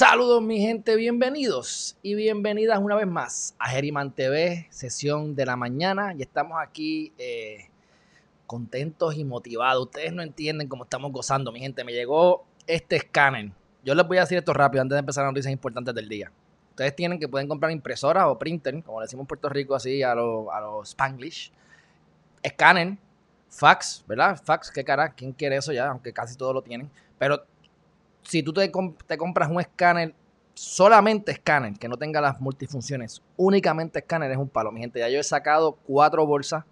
Saludos mi gente, bienvenidos y bienvenidas una vez más a Geriman TV, sesión de la mañana. Y estamos aquí eh, contentos y motivados. Ustedes no entienden cómo estamos gozando, mi gente. Me llegó este escáner. Yo les voy a decir esto rápido antes de empezar las noticias importantes del día. Ustedes tienen que pueden comprar impresoras o printer, como le decimos en Puerto Rico así a los a Spanglish. Escáner, fax, ¿verdad? Fax, qué cara, ¿quién quiere eso ya? Aunque casi todos lo tienen. Pero si tú te, compras un escáner, solamente escáner, que no tenga las multifunciones, únicamente escáner es un palo, mi gente. Ya yo he sacado cuatro bolsas,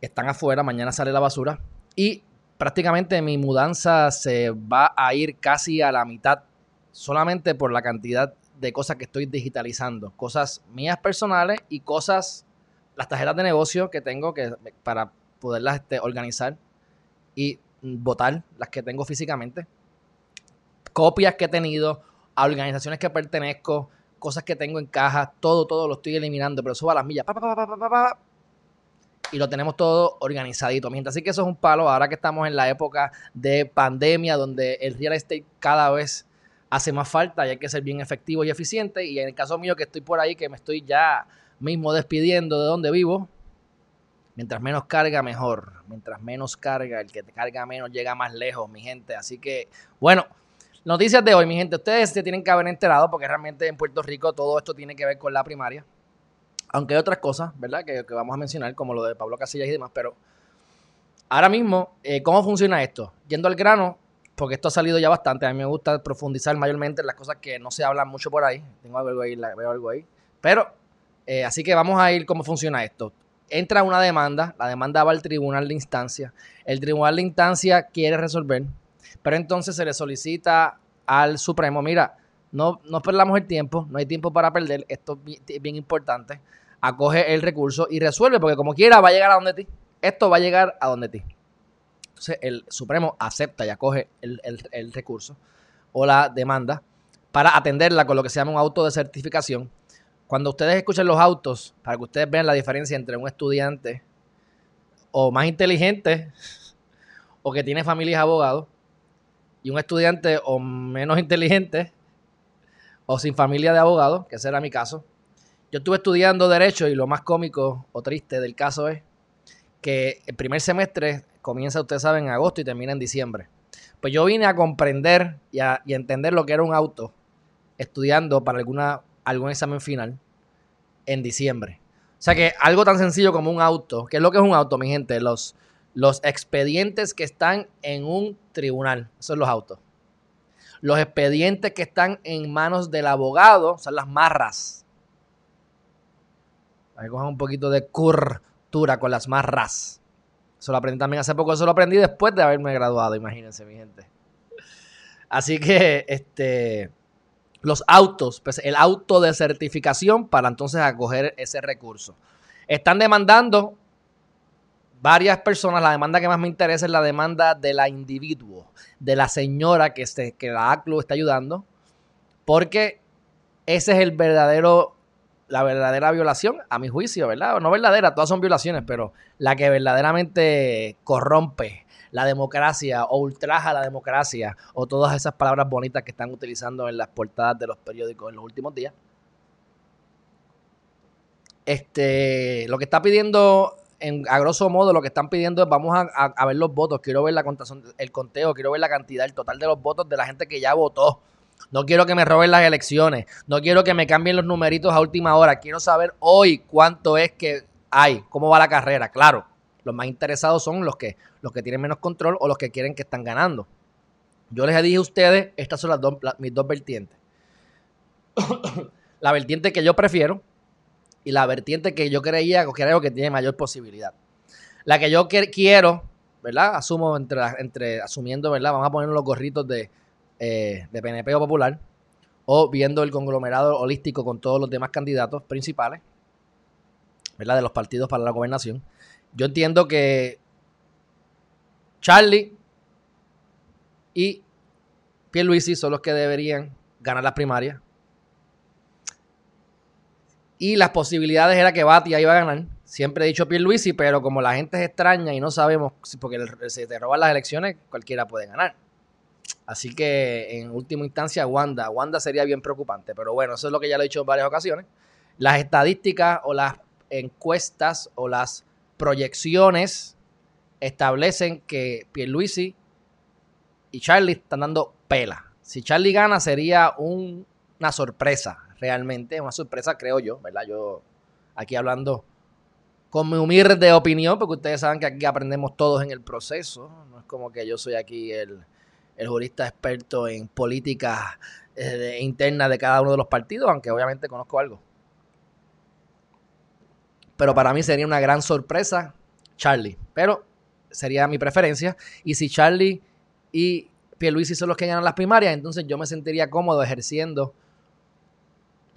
están afuera, mañana sale la basura. Y prácticamente mi mudanza se va a ir casi a la mitad, solamente por la cantidad de cosas que estoy digitalizando. Cosas mías personales y cosas, las tarjetas de negocio que tengo que, para poderlas este, organizar y votar las que tengo físicamente copias que he tenido, a organizaciones que pertenezco, cosas que tengo en caja, todo, todo lo estoy eliminando, pero suba las millas, y lo tenemos todo organizadito. Mientras así que eso es un palo, ahora que estamos en la época de pandemia, donde el real estate cada vez hace más falta y hay que ser bien efectivo y eficiente. Y en el caso mío que estoy por ahí, que me estoy ya mismo despidiendo de donde vivo, mientras menos carga, mejor. Mientras menos carga, el que te carga menos llega más lejos, mi gente. Así que, bueno, Noticias de hoy, mi gente. Ustedes se tienen que haber enterado porque realmente en Puerto Rico todo esto tiene que ver con la primaria. Aunque hay otras cosas, ¿verdad? Que, vamos a mencionar, como lo de Pablo Casillas y demás. Pero ahora mismo, eh, ¿cómo funciona esto? Yendo al grano, porque esto ha salido ya bastante. A mí me gusta profundizar mayormente en las cosas que no se hablan mucho por ahí. Tengo algo ahí, veo algo ahí. Pero, eh, así que vamos a ir cómo funciona esto. Entra una demanda, la demanda va al tribunal de instancia. El tribunal de instancia quiere resolver pero entonces se le solicita al Supremo, mira, no, no perdamos el tiempo, no hay tiempo para perder, esto es bien importante, acoge el recurso y resuelve, porque como quiera va a llegar a donde ti, esto va a llegar a donde ti. Entonces el Supremo acepta y acoge el, el recurso o la demanda para atenderla con lo que se llama un auto de certificación. Cuando ustedes escuchen los autos, para que ustedes vean la diferencia entre un estudiante o más inteligente o que tiene familias abogados y un estudiante o menos inteligente o sin familia de abogado, que ese era mi caso. Yo estuve estudiando derecho y lo más cómico o triste del caso es que el primer semestre comienza, ustedes saben, en agosto y termina en diciembre. Pues yo vine a comprender y a, entender lo que era un auto estudiando para alguna, algún examen final en diciembre. O sea que algo tan sencillo como un auto, ¿qué es lo que es un auto, mi gente? Los, los expedientes que están en un tribunal, son los autos. Los expedientes que están en manos del abogado son las marras. Hay que coger un poquito de curtura con las marras. Eso lo aprendí también hace poco, eso lo aprendí después de haberme graduado, imagínense, mi gente. Así que, este, los autos, pues el auto de certificación para entonces acoger ese recurso. Están demandando varias personas, la demanda que más me interesa es la demanda de la individuo, de la señora que, que la ACLU está ayudando, porque ese es el verdadero, la verdadera violación, a mi juicio, ¿verdad? No verdadera, todas son violaciones, pero la que verdaderamente corrompe la democracia o ultraja la democracia o todas esas palabras bonitas que están utilizando en las portadas de los periódicos en los últimos días. Este, lo que está pidiendo a grosso modo lo que están pidiendo es vamos a, ver los votos, quiero ver la contación, el conteo, quiero ver la cantidad, el total de los votos de la gente que ya votó. No quiero que me roben las elecciones, no quiero que me cambien los numeritos a última hora, quiero saber hoy cuánto es que hay, cómo va la carrera. Claro, los más interesados son los que, los que tienen menos control o los que quieren que están ganando. Yo les dije a ustedes, estas son las dos, mis dos vertientes. la vertiente que yo prefiero, y la vertiente que yo creía que creo que tiene mayor posibilidad. La que yo quiero, ¿verdad? Asumo entre, entre asumiendo, ¿verdad? Vamos a poner los gorritos de, eh, de PNP o Popular o viendo el conglomerado holístico con todos los demás candidatos principales. ¿verdad? De los partidos para la gobernación. Yo entiendo que Charlie y Pierluisi son los que deberían ganar las primarias. Y las posibilidades era que Batia iba a ganar. Siempre he dicho Pierluisi, pero como la gente es extraña y no sabemos, porque se te roban las elecciones, cualquiera puede ganar. Así que en última instancia, Wanda. Wanda sería bien preocupante. Pero bueno, eso es lo que ya lo he dicho en varias ocasiones. Las estadísticas o las encuestas o las proyecciones establecen que Pierluisi y Charlie están dando pela. Si Charlie gana sería una sorpresa, realmente, una sorpresa creo yo, ¿verdad? Yo aquí hablando con mi humilde opinión, porque ustedes saben que aquí aprendemos todos en el proceso, no es como que yo soy aquí el, jurista experto en política eh, interna de cada uno de los partidos, aunque obviamente conozco algo. Pero para mí sería una gran sorpresa Charlie. Pero sería mi preferencia. Y si Charlie y Pierluisi son los que ganan las primarias, entonces yo me sentiría cómodo ejerciendo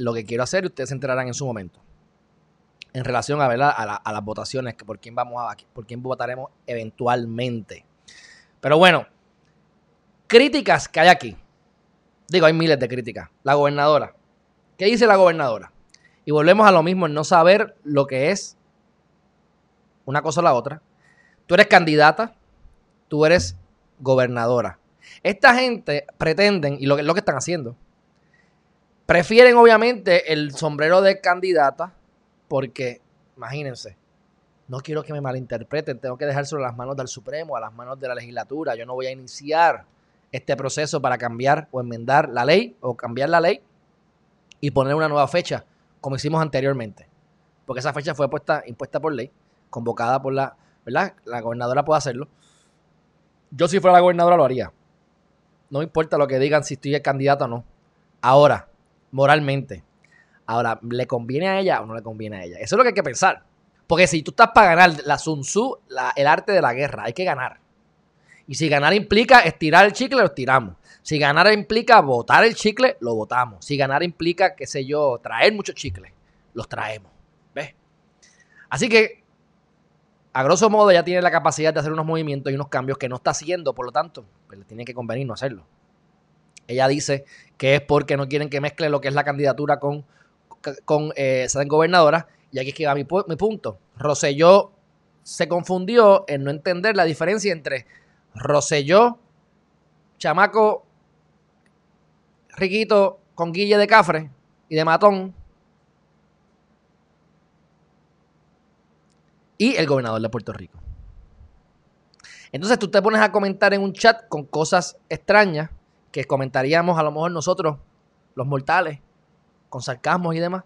lo que quiero hacer ustedes se enterarán en su momento. En relación a, a, las votaciones, que por quién vamos a, por quién votaremos eventualmente. Pero bueno, críticas que hay aquí. Digo, hay miles de críticas. La gobernadora. ¿Qué dice la gobernadora? Y volvemos a lo mismo, en no saber lo que es una cosa o la otra. Tú eres candidata, tú eres gobernadora. Esta gente pretenden, y lo, lo que están haciendo, prefieren obviamente el sombrero de candidata porque, imagínense, no quiero que me malinterpreten, tengo que dejárselo a las manos del Supremo, a las manos de la legislatura. Yo no voy a iniciar este proceso para cambiar o enmendar la ley o cambiar la ley y poner una nueva fecha, como hicimos anteriormente. Porque esa fecha fue puesta, impuesta por ley, convocada por la, ¿verdad? La gobernadora puede hacerlo. Yo si fuera la gobernadora lo haría. No importa lo que digan si estoy el candidato o no. Ahora, moralmente. Ahora, ¿le conviene a ella o no le conviene a ella? Eso es lo que hay que pensar. Porque si tú estás para ganar la Sun Tzu, el arte de la guerra, hay que ganar. Y si ganar implica estirar el chicle, lo estiramos. Si ganar implica botar el chicle, lo botamos. Si ganar implica, qué sé yo, traer muchos chicles, los traemos. ¿Ves? Así que, a grosso modo, ella tiene la capacidad de hacer unos movimientos y unos cambios que no está haciendo, por lo tanto, pues le tiene que convenir no hacerlo. Ella dice que es porque no quieren que mezcle lo que es la candidatura con, con eh, gobernadora. Y aquí es que va mi, mi punto. Roselló se confundió en no entender la diferencia entre Roselló, chamaco riquito con guille de cafre y de matón, y el gobernador de Puerto Rico. Entonces tú te pones a comentar en un chat con cosas extrañas que comentaríamos a lo mejor nosotros, los mortales, con sarcasmos y demás,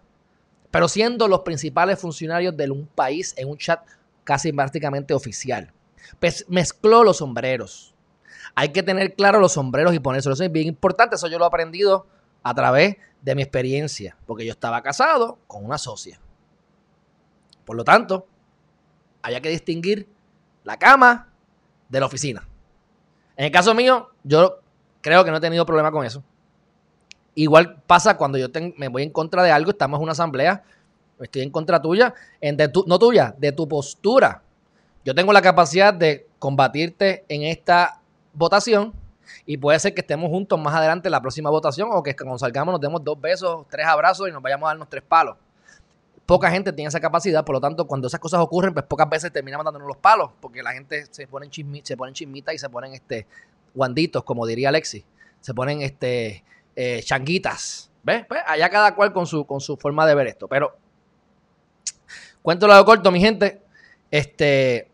pero siendo los principales funcionarios de un país en un chat casi prácticamente oficial. Pues mezcló los sombreros. Hay que tener claro los sombreros y ponerse Eso es bien importante. Eso yo lo he aprendido a través de mi experiencia, porque yo estaba casado con una socia. Por lo tanto, había que distinguir la cama de la oficina. En el caso mío, yo creo que no he tenido problema con eso. Igual pasa cuando yo me voy en contra de algo, estamos en una asamblea, estoy en contra tuya, de tu, no tuya, de tu postura. Yo tengo la capacidad de combatirte en esta votación y puede ser que estemos juntos más adelante en la próxima votación o que cuando salgamos nos demos dos besos, tres abrazos y nos vayamos a darnos tres palos. Poca gente tiene esa capacidad, por lo tanto, cuando esas cosas ocurren, pues pocas veces terminamos dándonos los palos, porque la gente se pone se ponen chismitas y se ponen este guanditos, como diría Alexis. Se ponen este eh, changuitas. ¿Ves? Pues allá cada cual con su, con su forma de ver esto. Pero, cuento lo corto, mi gente. Este,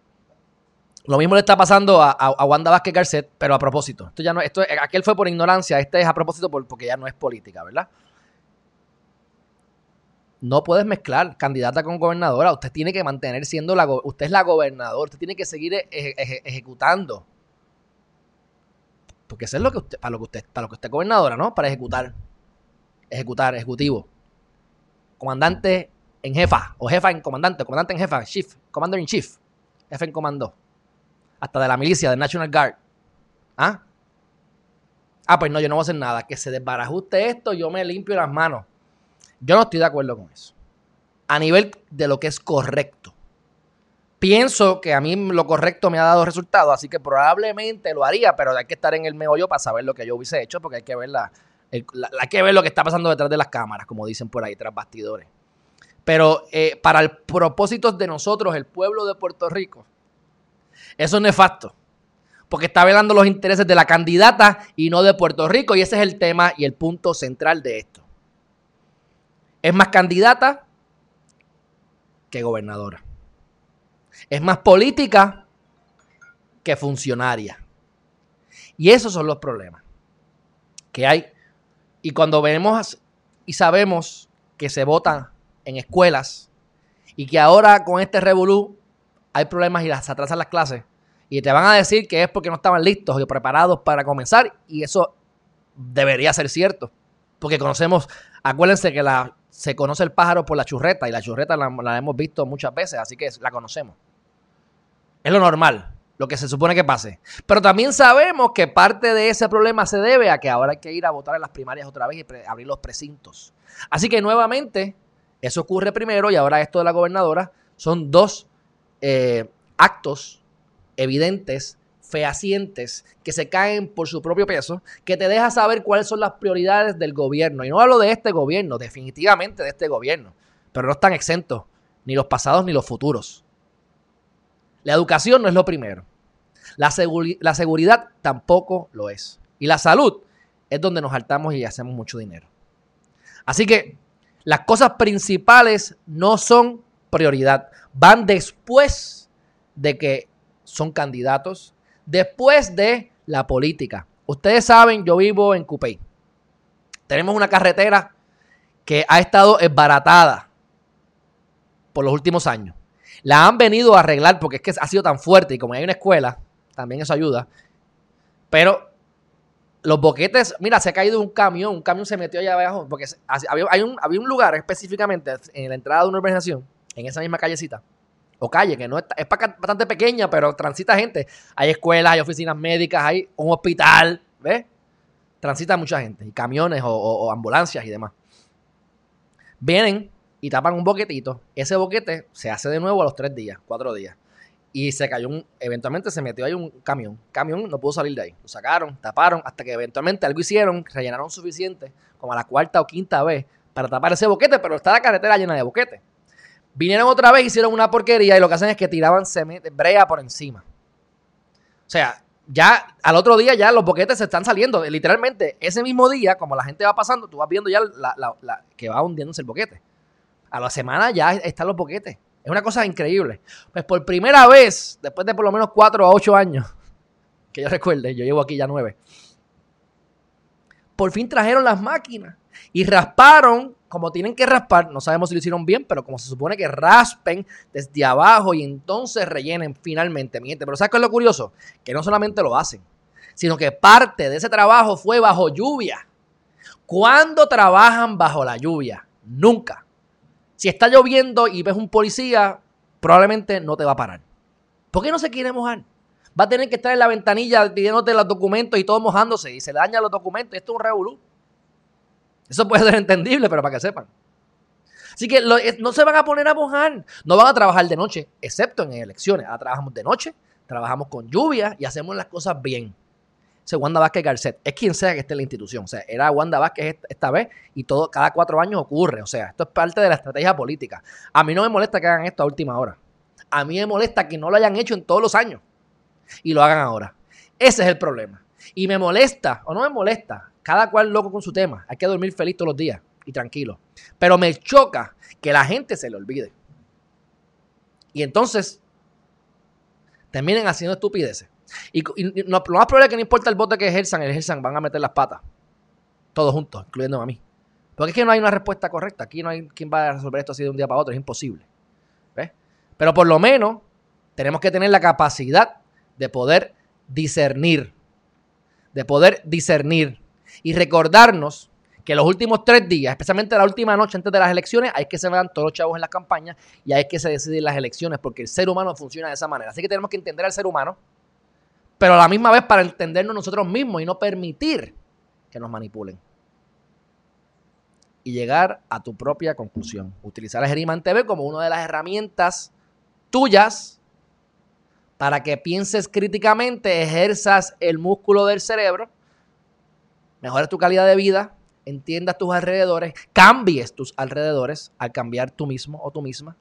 lo mismo le está pasando a, Wanda Vázquez Garcet, pero a propósito. Esto ya no, esto, aquel fue por ignorancia, este es a propósito porque ya no es política, ¿verdad? No puedes mezclar candidata con gobernadora. Usted tiene que mantener siendo la usted es la gobernadora. Usted tiene que seguir ejecutando. Porque eso es lo que usted, para lo que usted, para lo que usted es gobernadora, ¿no? Para ejecutar. Ejecutar, ejecutivo. Comandante en jefa, o jefa en comandante, comandante en jefa, chief, commander in chief, jefe en comando hasta de la milicia, del National Guard. ¿Ah? Ah, pues no, yo no voy a hacer nada. Que se desbarajuste esto, yo me limpio las manos. Yo no estoy de acuerdo con eso. a nivel de lo que es correcto. Pienso que a mí lo correcto me ha dado resultados, así que probablemente lo haría, pero hay que estar en el meollo para saber lo que yo hubiese hecho, porque hay que ver, la, hay que ver lo que está pasando detrás de las cámaras, como dicen por ahí, tras bastidores. Pero eh, para el propósito de nosotros, el pueblo de Puerto Rico, eso es nefasto. Porque está velando los intereses de la candidata y no de Puerto Rico. Y ese es el tema y el punto central de esto. Es más candidata que gobernadora. Es más política que funcionaria. Y esos son los problemas que hay. Y cuando vemos y sabemos que se votan en escuelas y que ahora con este revolú hay problemas y las atrasan las clases y te van a decir que es porque no estaban listos y preparados para comenzar y eso debería ser cierto. Porque conocemos, acuérdense que la, se conoce el pájaro por la churreta y la churreta la, hemos visto muchas veces, así que la conocemos. Es lo normal, lo que se supone que pase. Pero también sabemos que parte de ese problema se debe a que ahora hay que ir a votar en las primarias otra vez y abrir los precintos. Así que nuevamente, eso ocurre primero y ahora esto de la gobernadora son dos eh, actos evidentes, fehacientes, que se caen por su propio peso, que te deja saber cuáles son las prioridades del gobierno. Y no hablo de este gobierno, definitivamente de este gobierno, pero no están exentos ni los pasados ni los futuros. La educación no es lo primero. La, la seguridad tampoco lo es. Y la salud es donde nos saltamos y hacemos mucho dinero. Así que las cosas principales no son prioridad. Van después de que son candidatos, después de la política. Ustedes saben, yo vivo en Cupey. Tenemos una carretera que ha estado esbaratada por los últimos años. La han venido a arreglar porque es que ha sido tan fuerte y como hay una escuela, también eso ayuda. Pero los boquetes, mira, se ha caído un camión, un camión se metió allá abajo, porque había, un, había un lugar específicamente en la entrada de una urbanización, en esa misma callecita, o calle, que no es, es bastante pequeña, pero transita gente. Hay escuelas, hay oficinas médicas, hay un hospital, ¿ves? Transita mucha gente, y camiones o ambulancias y demás. Vienen y tapan un boquetito. Ese boquete se hace de nuevo a los tres días, cuatro días. Y se cayó un, eventualmente se metió ahí un camión. Camión no pudo salir de ahí. Lo sacaron, taparon, hasta que eventualmente algo hicieron, rellenaron suficiente, como a la cuarta o quinta vez, para tapar ese boquete, pero está la carretera llena de boquetes. Vinieron otra vez, hicieron una porquería y lo que hacen es que tiraban brea por encima. O sea, ya al otro día ya los boquetes se están saliendo. Literalmente, ese mismo día, como la gente va pasando, tú vas viendo ya la, que va hundiéndose el boquete a la semana ya están los boquetes. Es una cosa increíble. Pues por primera vez, después de por lo menos cuatro o ocho años, que yo recuerde, yo llevo aquí ya nueve, por fin trajeron las máquinas y rasparon como tienen que raspar. No sabemos si lo hicieron bien, pero como se supone que raspen desde abajo y entonces rellenen finalmente. Miente. Pero ¿sabes qué es lo curioso? Que no solamente lo hacen, sino que parte de ese trabajo fue bajo lluvia. ¿Cuándo trabajan bajo la lluvia? Nunca. Si está lloviendo y ves un policía, probablemente no te va a parar. ¿Por qué no se quiere mojar? Va a tener que estar en la ventanilla pidiéndote los documentos y todo mojándose y se dañan los documentos. Esto es un revolú. Eso puede ser entendible, pero para que sepan. Así que no se van a poner a mojar. No van a trabajar de noche, excepto en elecciones. Ahora trabajamos de noche, trabajamos con lluvia y hacemos las cosas bien ese Wanda Vázquez Garcet. Es quien sea que esté en la institución. O sea, era Wanda Vázquez esta vez y todo, cada cuatro años ocurre. O sea, esto es parte de la estrategia política. A mí no me molesta que hagan esto a última hora. A mí me molesta que no lo hayan hecho en todos los años y lo hagan ahora. Ese es el problema. Y me molesta, o no me molesta, cada cual loco con su tema. Hay que dormir feliz todos los días y tranquilo. Pero me choca que la gente se le olvide. Y entonces terminen haciendo estupideces. Y, lo, más probable es que no importa el voto que ejerzan, ejerzan, van a meter las patas. Todos juntos, incluyendo a mí. Porque es que no hay una respuesta correcta. Aquí no hay quien va a resolver esto así de un día para otro. Es imposible. ¿Ves? Pero por lo menos tenemos que tener la capacidad de poder discernir. De poder discernir. Y recordarnos que los últimos tres días, especialmente la última noche antes de las elecciones, hay que se vean todos los chavos en las campañas y hay que se deciden las elecciones porque el ser humano funciona de esa manera. Así que tenemos que entender al ser humano pero a la misma vez para entendernos nosotros mismos y no permitir que nos manipulen. y llegar a tu propia conclusión. Utilizar el Geriman TV como una de las herramientas tuyas para que pienses críticamente, ejerzas el músculo del cerebro, mejores tu calidad de vida, entiendas tus alrededores, cambies tus alrededores al cambiar tú mismo o tú misma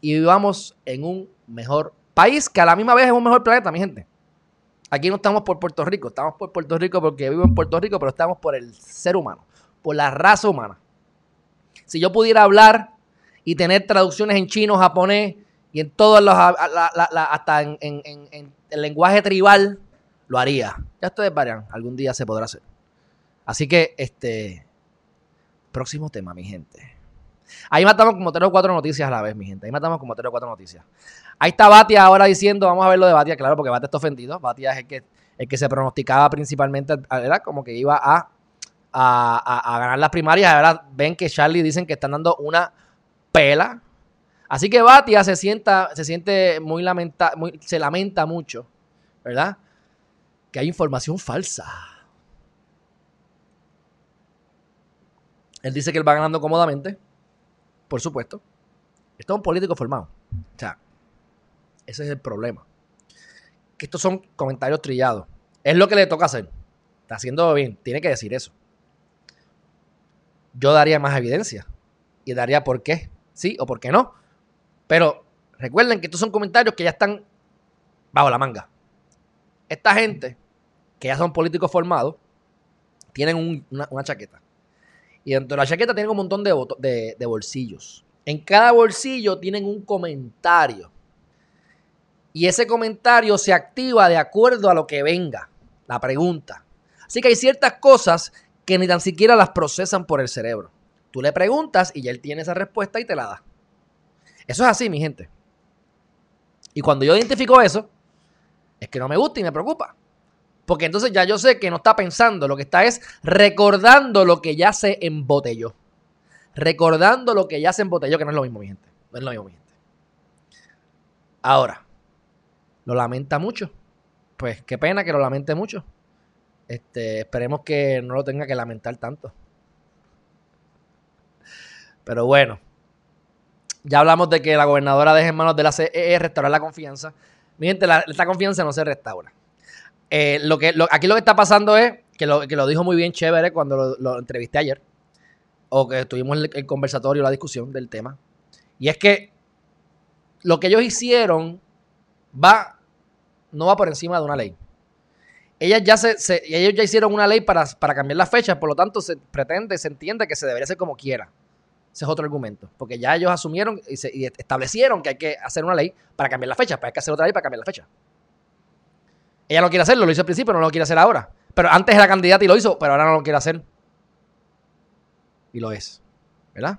y vivamos en un mejor país que a la misma vez es un mejor planeta, mi gente. Aquí no estamos por Puerto Rico, estamos por Puerto Rico porque vivo en Puerto Rico, pero estamos por el ser humano, por la raza humana. Si yo pudiera hablar y tener traducciones en chino, japonés y en todos los, hasta en, el lenguaje tribal, lo haría. Ya ustedes verán, algún día se podrá hacer. Así que, este, próximo tema, mi gente. Ahí matamos como tres o cuatro noticias a la vez, mi gente. Ahí matamos como tres o cuatro noticias. Ahí está Batia ahora diciendo, vamos a ver lo de Batia, claro, porque Batia está ofendido. Batia es el que, el que se pronosticaba principalmente, era como que iba a, a, ganar las primarias. Ahora ven que Charlie dicen que están dando una pela. Así que Batia se sienta, se siente muy lamenta, muy, se lamenta mucho, ¿verdad? Que hay información falsa. Él dice que él va ganando cómodamente, por supuesto. Esto es un político formado. O sea, ese es el problema. Que estos son comentarios trillados. Es lo que le toca hacer. Está haciendo bien. Tiene que decir eso. Yo daría más evidencia. Y daría por qué. Sí o por qué no. Pero recuerden que estos son comentarios que ya están bajo la manga. Esta gente, que ya son políticos formados, tienen una, chaqueta. Y dentro de la chaqueta tienen un montón de, de bolsillos. En cada bolsillo tienen un comentario y ese comentario se activa de acuerdo a lo que venga, la pregunta. Así que hay ciertas cosas que ni tan siquiera las procesan por el cerebro. Tú le preguntas y ya él tiene esa respuesta y te la da. Eso es así, mi gente. Y cuando yo identifico eso, es que no me gusta y me preocupa. Porque entonces ya yo sé que no está pensando, lo que está es recordando lo que ya se embotelló. Recordando lo que ya se embotelló, que no es lo mismo, mi gente. No es lo mismo, mi gente. Ahora, lo lamenta mucho. Pues qué pena que lo lamente mucho. Este, esperemos que no lo tenga que lamentar tanto. Pero bueno, ya hablamos de que la gobernadora deje en manos de la CEE restaurar la confianza. Mi gente, esta confianza no se restaura. Eh, lo que, aquí lo que está pasando es que lo, que lo dijo muy bien Chévere cuando lo, entrevisté ayer, o que tuvimos el, el conversatorio, la discusión del tema. Y es que lo que ellos hicieron va no va por encima de una ley. Ellas ya se, ellos ya hicieron una ley para, cambiar las fechas, por lo tanto se pretende, se entiende que se debería hacer como quiera. Ese es otro argumento, porque ya ellos asumieron y, establecieron que hay que hacer una ley para cambiar la fecha, pero hay que hacer otra ley para cambiar la fecha. Ella no quiere hacerlo, lo hizo al principio, no lo quiere hacer ahora. Pero antes era candidata y lo hizo, pero ahora no lo quiere hacer. Y lo es. ¿Verdad?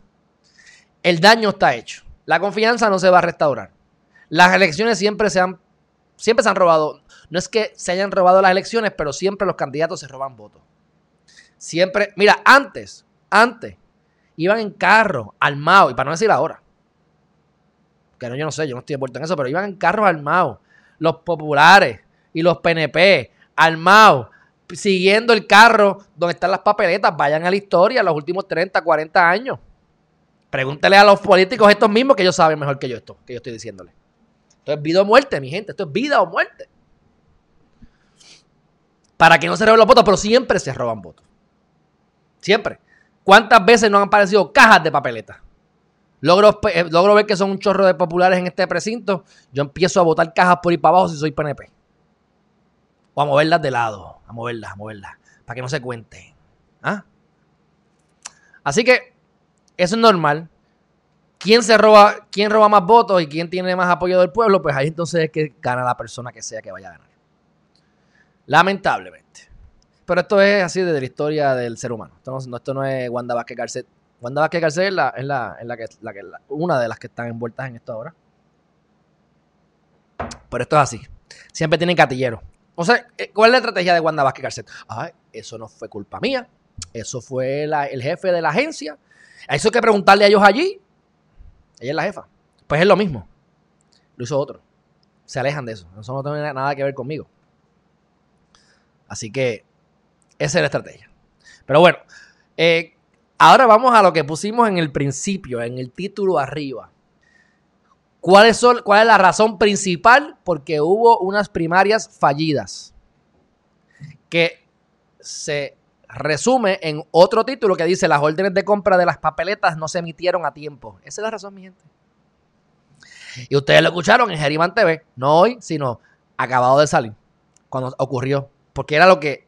El daño está hecho. La confianza no se va a restaurar. Las elecciones siempre se han siempre se han robado. No es que se hayan robado las elecciones, pero siempre los candidatos se roban votos. Siempre, mira, antes, antes, iban en carro, armados, y para no decir ahora, que no, yo no sé, yo no estoy envuelto en eso, pero iban en carros armados, los populares y los PNP, armados, siguiendo el carro donde están las papeletas, vayan a la historia los últimos 30, 40 años. Pregúntele a los políticos estos mismos que ellos saben mejor que yo esto, que yo estoy diciéndole. Esto es vida o muerte, mi gente. Esto es vida o muerte. Para que no se roben los votos, pero siempre se roban votos. Siempre. ¿Cuántas veces nos han aparecido cajas de papeletas? Logro, eh, logro ver que son un chorro de populares en este precinto. Yo empiezo a votar cajas por ir para abajo si soy PNP. O a moverlas de lado. A moverlas, a moverlas. Para que no se cuenten. ¿Ah? Así que eso es normal quién se roba, quién roba más votos y quién tiene más apoyo del pueblo, pues ahí entonces es que gana la persona que sea que vaya a ganar. Lamentablemente. Pero esto es así de la historia del ser humano. Esto no, esto no es Wanda Vázquez Garcet. Wanda Vázquez Garcet es, la, es, la, la que, la que una de las que están envueltas en esto ahora. Pero esto es así. Siempre tienen catilleros. O sea, eh, ¿cuál es la estrategia de Wanda Vázquez Garcet? Ay, eso no fue culpa mía. Eso fue el jefe de la agencia. Eso hay que preguntarle a ellos allí. Ella es la jefa. Pues es lo mismo. Lo hizo otro. Se alejan de eso. Eso no tiene nada que ver conmigo. Así que esa es la estrategia. Pero bueno, eh, Ahora vamos a lo que pusimos en el principio, en el título arriba. ¿Cuál es, ¿Cuál es la razón principal? Porque hubo unas primarias fallidas. Que se resume en otro título que dice las órdenes de compra de las papeletas no se emitieron a tiempo. Esa es la razón, mi gente. Y ustedes lo escucharon en Geriman TV, no hoy, sino acabado de salir, cuando ocurrió. Porque era lo que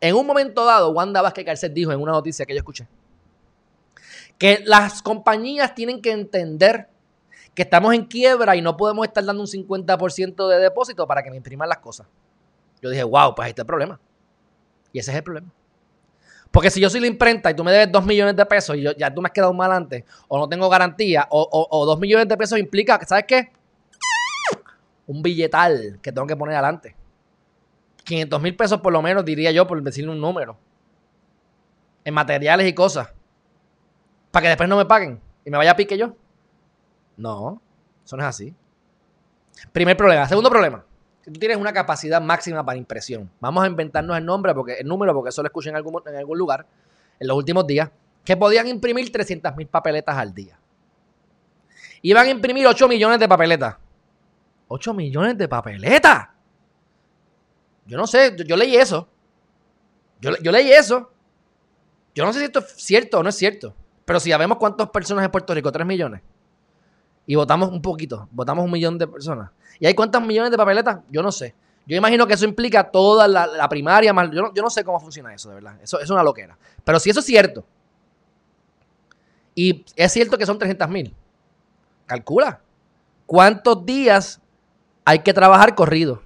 en un momento dado Wanda Vázquez Garcet dijo en una noticia que yo escuché. Que las compañías tienen que entender que estamos en quiebra y no podemos estar dando un 50% de depósito para que me impriman las cosas. Yo dije, wow, pues ahí está el problema. Y ese es el problema. Porque si yo soy la imprenta y tú me debes 2 millones de pesos y yo, ya tú me has quedado mal antes, o no tengo garantía, o, o, 2 millones de pesos implica, ¿sabes qué? Un billetal que tengo que poner adelante. 500 mil pesos por lo menos, diría yo, por decirle un número. En materiales y cosas. Para que después no me paguen y me vaya a pique yo. No, eso no es así. Primer problema. Segundo problema. tú tienes una capacidad máxima para impresión. Vamos a inventarnos el nombre, porque el número, porque eso lo escuché en algún, en algún lugar en los últimos días, que podían imprimir 300 mil papeletas al día. Iban a imprimir 8 millones de papeletas. 8 millones de papeletas. Yo no sé, yo, leí eso. Yo, leí eso. Yo no sé si esto es cierto o no es cierto. Pero si sabemos cuántas personas en Puerto Rico, 3 millones. Y votamos un poquito, votamos un millón de personas. ¿Y hay cuántas millones de papeletas? Yo no sé. Yo imagino que eso implica toda la, primaria, más, yo, no, sé cómo funciona eso, de verdad. Eso, es una loquera. Pero si eso es cierto, y es cierto que son 300 mil, calcula. ¿Cuántos días hay que trabajar corrido?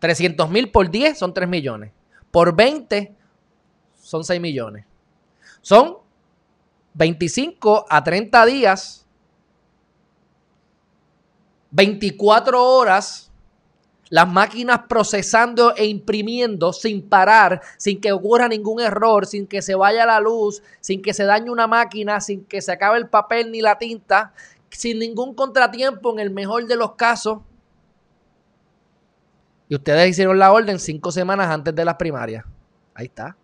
300 mil por 10 son 3 millones. Por 20 son 6 millones. Son 25 a 30 días, 24 horas, las máquinas procesando e imprimiendo sin parar, sin que ocurra ningún error, sin que se vaya la luz, sin que se dañe una máquina, sin que se acabe el papel ni la tinta, sin ningún contratiempo en el mejor de los casos. Y ustedes hicieron la orden cinco semanas antes de las primarias. Ahí está.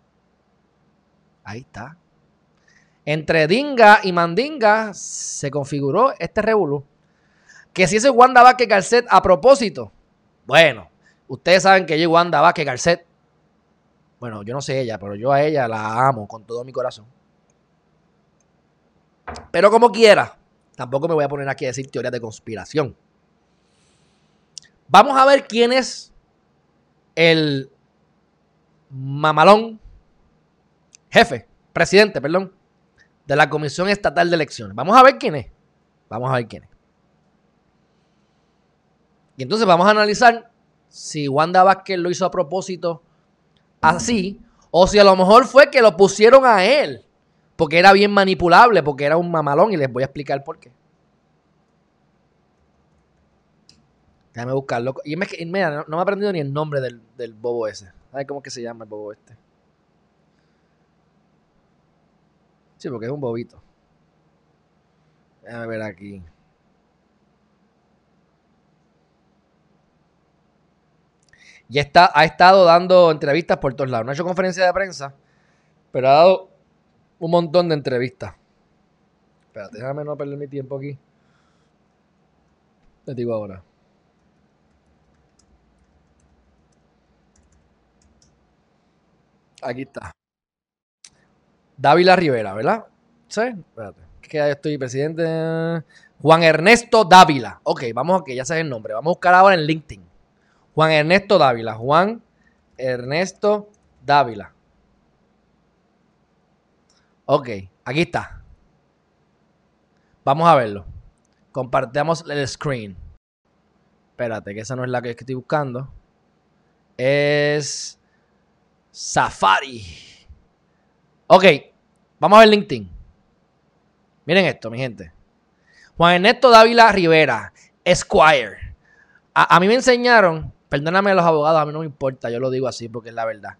Ahí está. Entre Dinga y Mandinga se configuró este revolú. Que si ese Wanda Vázquez Garcet a propósito. Bueno, ustedes saben que yo Wanda Vázquez Garcet. Bueno, yo no sé ella, pero yo a ella la amo con todo mi corazón. Pero como quiera, tampoco me voy a poner aquí a decir teorías de conspiración. Vamos a ver quién es el mamalón, jefe, presidente, perdón, de la Comisión Estatal de Elecciones. Vamos a ver quién es. Vamos a ver quién es. Y entonces vamos a analizar si Wanda Vázquez lo hizo a propósito así, o si a lo mejor fue que lo pusieron a él, porque era bien manipulable, porque era un mamalón, y les voy a explicar por qué. Déjame buscarlo. Y mira, no, me he aprendido ni el nombre del, del bobo ese. ¿Sabes cómo que se llama el bobo este? Sí, porque es un bobito. Déjame ver aquí. Y está, ha estado dando entrevistas por todos lados. No ha hecho conferencia de prensa, pero ha dado un montón de entrevistas. Espérate, déjame no perder mi tiempo aquí. Te digo ahora. Aquí está. Dávila Rivera, ¿verdad? Sí, espérate. Que ya estoy presidente. Juan Ernesto Dávila. Ok, vamos a que ya sé el nombre. Vamos a buscar ahora en LinkedIn. Juan Ernesto Dávila. Juan Ernesto Dávila. Ok, aquí está. Vamos a verlo. Compartamos el screen. Espérate, que esa no es la que estoy buscando. Es Safari. Ok, vamos a ver LinkedIn. Miren esto, mi gente. Juan Ernesto Dávila Rivera, Esquire. A, mí me enseñaron, perdóname a los abogados, a mí no me importa, yo lo digo así porque es la verdad.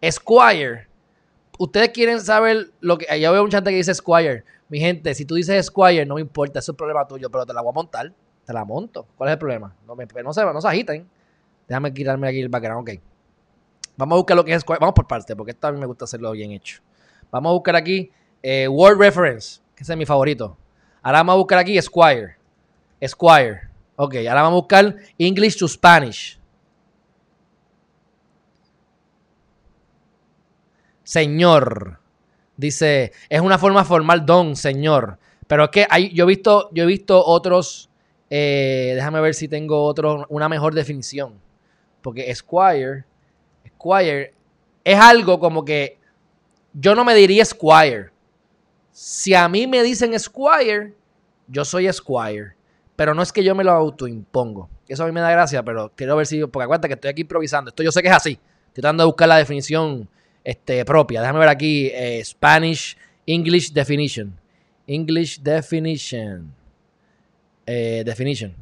Esquire. Ustedes quieren saber lo que. Yo veo mucha gente que dice Esquire. Mi gente, si tú dices Esquire, no me importa, es problema tuyo, pero te la voy a montar. Te la monto. ¿Cuál es el problema? No, me, no, se, no se agiten. Déjame quitarme aquí el background, ok. Vamos a buscar lo que es Vamos por parte, porque esto a mí me gusta hacerlo bien hecho. Vamos a buscar aquí Eh, Word Reference, que ese es mi favorito. Ahora vamos a buscar aquí Squire. Squire. Ok, ahora vamos a buscar English to Spanish. Señor. Dice, es una forma formal don, señor. Pero es que hay, yo he visto, yo he visto otros. eh, déjame ver si tengo otro, una mejor definición. Porque Squire, Squire es algo como que yo no me diría Squire. Si a mí me dicen Squire, yo soy Squire. Pero no es que yo me lo autoimpongo. Eso a mí me da gracia, pero quiero ver si. Porque acuérdate que estoy aquí improvisando. Esto yo sé que es así. Estoy tratando de buscar la definición este, propia. Déjame ver aquí. eh, Spanish English Definition. English Definition. Eh, definition.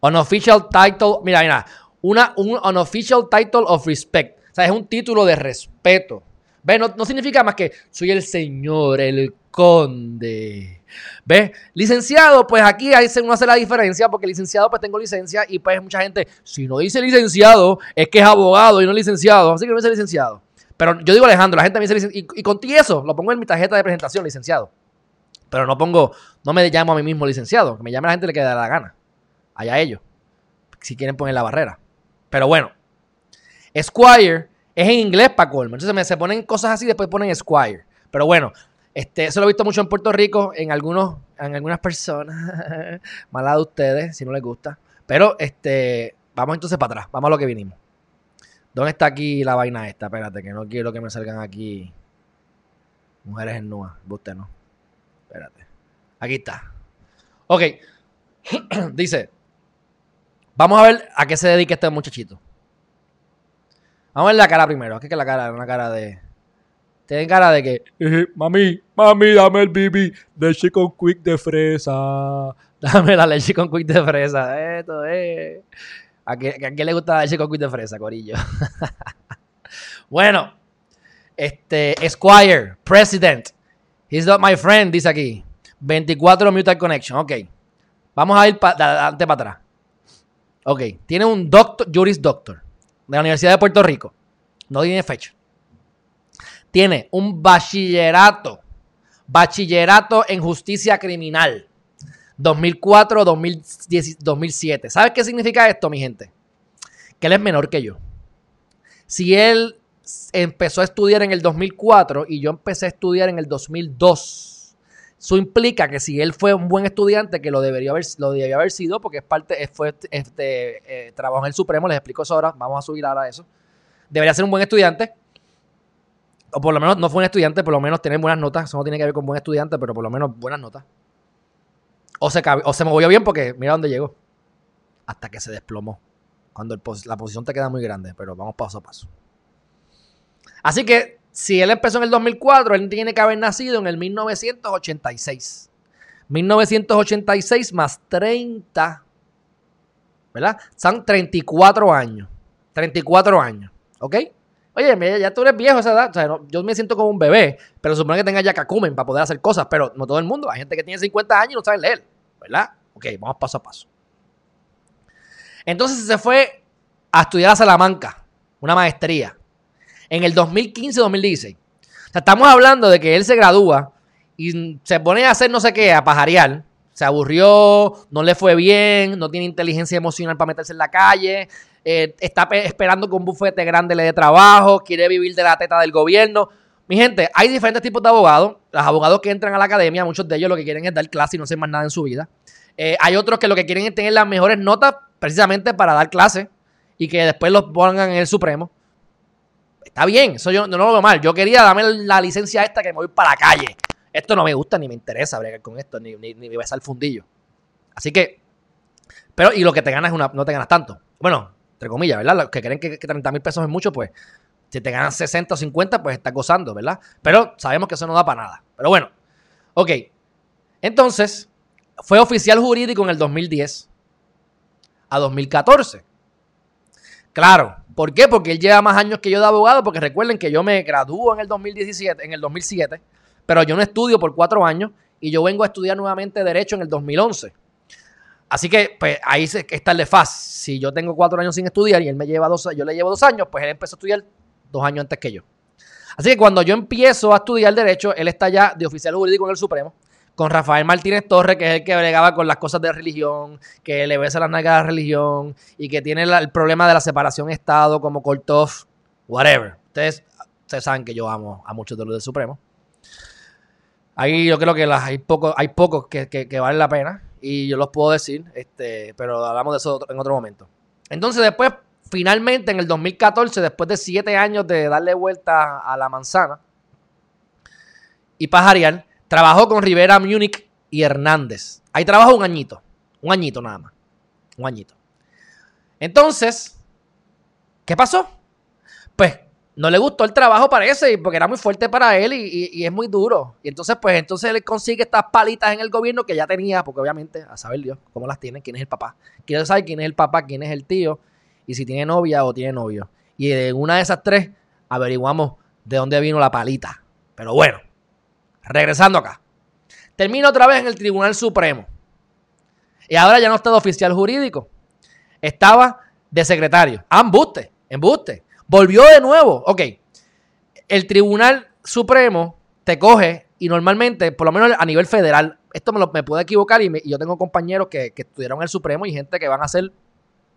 Unofficial title. Mira, mira. Una, un unofficial title of respect. O sea, es un título de respeto. ¿Ves? No, no significa más que soy el señor, el conde. ¿Ves? Licenciado, pues aquí uno hace la diferencia porque licenciado pues tengo licencia y pues mucha gente, si no dice licenciado, es que es abogado y no licenciado. Así que no dice licenciado. Pero yo digo Alejandro, la gente me dice licenciado. Y, y con ti eso, lo pongo en mi tarjeta de presentación, licenciado. Pero no pongo, no me llamo a mí mismo licenciado. Que me llame la gente le queda la gana. Allá ellos. Si quieren poner la barrera. Pero bueno. Squire es en inglés para colmo. Entonces me, se ponen cosas así y después ponen Squire. Pero bueno, este, eso lo he visto mucho en Puerto Rico, en algunos, en algunas personas. Mala de ustedes, si no les gusta. Pero este, vamos entonces para atrás. Vamos a lo que vinimos. ¿Dónde está aquí la vaina esta? Espérate, que no quiero que me salgan aquí mujeres en nua. Usted no. Espérate. Aquí está. Ok. Dice. Vamos a ver a qué se dedica este muchachito. Vamos a ver la cara primero. Aquí que la cara, una cara de. Tiene cara de que. Mami, mami, dame el bibi de chicken quick de fresa. Dame la leche con quick de fresa. Esto es. ¿A quién, le gusta la leche con quick de fresa, Corillo? bueno. Este. Squire, President. He's not my friend, dice aquí. 24 Mutual Connection. Ok. Vamos a ir pa- de adelante para atrás. Ok. Tiene un doctor, Juris Doctor. De la Universidad de Puerto Rico. No tiene fecha. Tiene un bachillerato. Bachillerato en justicia criminal. 2004, 2010 2007. ¿Sabes qué significa esto, mi gente? Que él es menor que yo. Si él empezó a estudiar en el 2004 y yo empecé a estudiar en el 2002, eso implica que si él fue un buen estudiante, que lo debería haber, lo debería haber sido, porque es parte, fue este, eh, trabajó en el Supremo, les explico eso ahora, vamos a subir ahora eso. Debería ser un buen estudiante, o por lo menos no fue un estudiante, por lo menos tener buenas notas, eso no tiene que ver con buen estudiante, pero por lo menos buenas notas. O se, o se movió bien porque mira dónde llegó. Hasta que se desplomó. Cuando la posición te queda muy grande, pero vamos paso a paso. Así que si él empezó en el 2004, él tiene que haber nacido en el 1986. 1986 más 30, ¿verdad? Son 34 años. 34 años, ¿ok? Oye, ya tú eres viejo esa edad. O sea, no- yo me siento como un bebé, pero supone que tenga ya cacumen para poder hacer cosas, pero no todo el mundo. Hay gente que tiene 50 años y no sabe leer, ¿verdad? Ok, vamos paso a paso. Entonces se fue a estudiar a Salamanca, una maestría, en el 2015-2016. O sea, estamos hablando de que él se gradúa y se pone a hacer no sé qué, a pajarear. Se aburrió, no le fue bien, no tiene inteligencia emocional para meterse en la calle, eh, está pe- esperando que un bufete grande le dé trabajo, quiere vivir de la teta del gobierno. Mi gente, hay diferentes tipos de abogados. Los abogados que entran a la academia, muchos de ellos lo que quieren es dar clase y no hacer más nada en su vida. Eh, hay otros que lo que quieren es tener las mejores notas precisamente para dar clase y que después los pongan en el Supremo. Está bien, eso yo no lo veo mal. Yo quería darme la licencia esta que me voy para la calle. Esto no me gusta ni me interesa bregar con esto, ni, ni, ni besar el fundillo. Así que, pero y lo que te ganas es una, no te ganas tanto. Bueno, entre comillas, ¿verdad? Los que creen que, que 30 mil pesos es mucho, pues si te ganas 60 o 50, pues estás gozando, ¿verdad? Pero sabemos que eso no da para nada. Pero bueno, ok. Entonces, fue oficial jurídico en el 2010 a 2014. Claro, ¿por qué? Porque él lleva más años que yo de abogado, porque recuerden que yo me gradúo en el 2017, en el 2007, pero yo no estudio por cuatro años y yo vengo a estudiar nuevamente Derecho en el 2011. Así que, pues, ahí se- está el de faz. Si yo tengo cuatro años sin estudiar y él me lleva dos, yo le llevo dos años, pues él empezó a estudiar dos años antes que yo. Así que cuando yo empiezo a estudiar Derecho, él está ya de oficial jurídico en el Supremo, con Rafael Martínez Torres, que es el que bregaba con las cosas de religión, que le besa las nalgas a la religión y que tiene el problema de la separación Estado como Korthoff, whatever. Ustedes, ustedes saben que yo amo a muchos de los del Supremo. Ahí yo creo que las, hay pocos, hay pocos que, que, valen la pena y yo los puedo decir, este, pero hablamos de eso en otro momento. Entonces después, finalmente en el 2014, después de siete años de darle vuelta a la manzana y pajarear, trabajó con Rivera Múnich y Hernández. Ahí trabajó un añito, un añito nada más, un añito. Entonces, ¿qué pasó? Pues no le gustó el trabajo, parece, porque era muy fuerte para él y, y- es muy duro. Y entonces, pues, entonces él consigue estas palitas en el gobierno que ya tenía, porque obviamente, a saber Dios cómo las tiene, quién es el papá. Quiere saber quién es el papá, quién es el tío, y si tiene novia o tiene novio. Y en una de esas tres averiguamos de dónde vino la palita. Pero bueno, regresando acá. Termina otra vez en el Tribunal Supremo. Y ahora ya no está de oficial jurídico. Estaba de secretario. Ah, embuste, embuste. Volvió de nuevo. Ok. El Tribunal Supremo te coge y normalmente, por lo menos a nivel federal, esto me, lo, me puedo equivocar y yo tengo compañeros que, que estudiaron el Supremo y gente que van a ser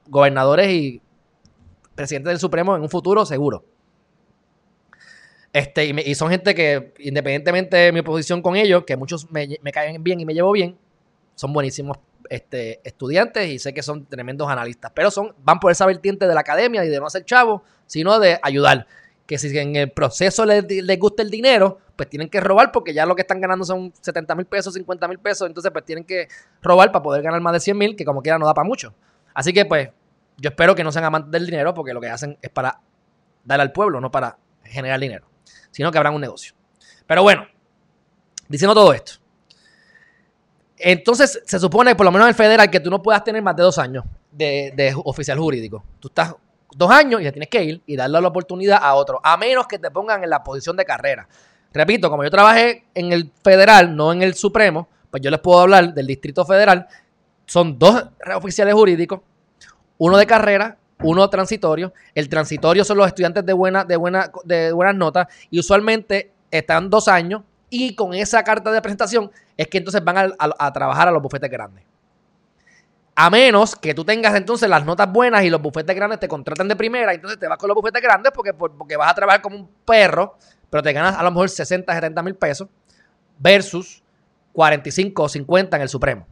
gobernadores y presidentes del Supremo en un futuro seguro. Este, y, me- y son gente que, independientemente de mi posición con ellos, que muchos me, caen bien y me llevo bien, son buenísimos este, estudiantes y sé que son tremendos analistas, pero son, van por esa vertiente de la academia y de no hacer chavo, sino de ayudar. Que si en el proceso les, les gusta el dinero, pues tienen que robar porque ya lo que están ganando son 70 mil pesos, 50 mil pesos, entonces pues tienen que robar para poder ganar más de 100 mil, que como quiera no da para mucho. Así que pues yo espero que no sean amantes del dinero porque lo que hacen es para dar al pueblo, no para generar dinero, sino que habrán un negocio. Pero bueno, diciendo todo esto. Entonces, se supone, por lo menos en el federal, que tú no puedas tener más de dos años de, de oficial jurídico. Tú estás dos años y te tienes que ir y darle la oportunidad a otro, a menos que te pongan en la posición de carrera. Repito, como yo trabajé en el federal, no en el supremo, pues yo les puedo hablar del distrito federal. Son dos oficiales jurídicos, uno de carrera, uno transitorio. El transitorio son los estudiantes de, buena, de, buena, de buenas notas y usualmente están dos años y con esa carta de presentación es que entonces van a, trabajar a los bufetes grandes. A menos que tú tengas entonces las notas buenas y los bufetes grandes te contraten de primera, entonces te vas con los bufetes grandes porque, por- porque vas a trabajar como un perro, pero te ganas a lo mejor 60, 70 mil pesos versus 45 o 50 en el Supremo.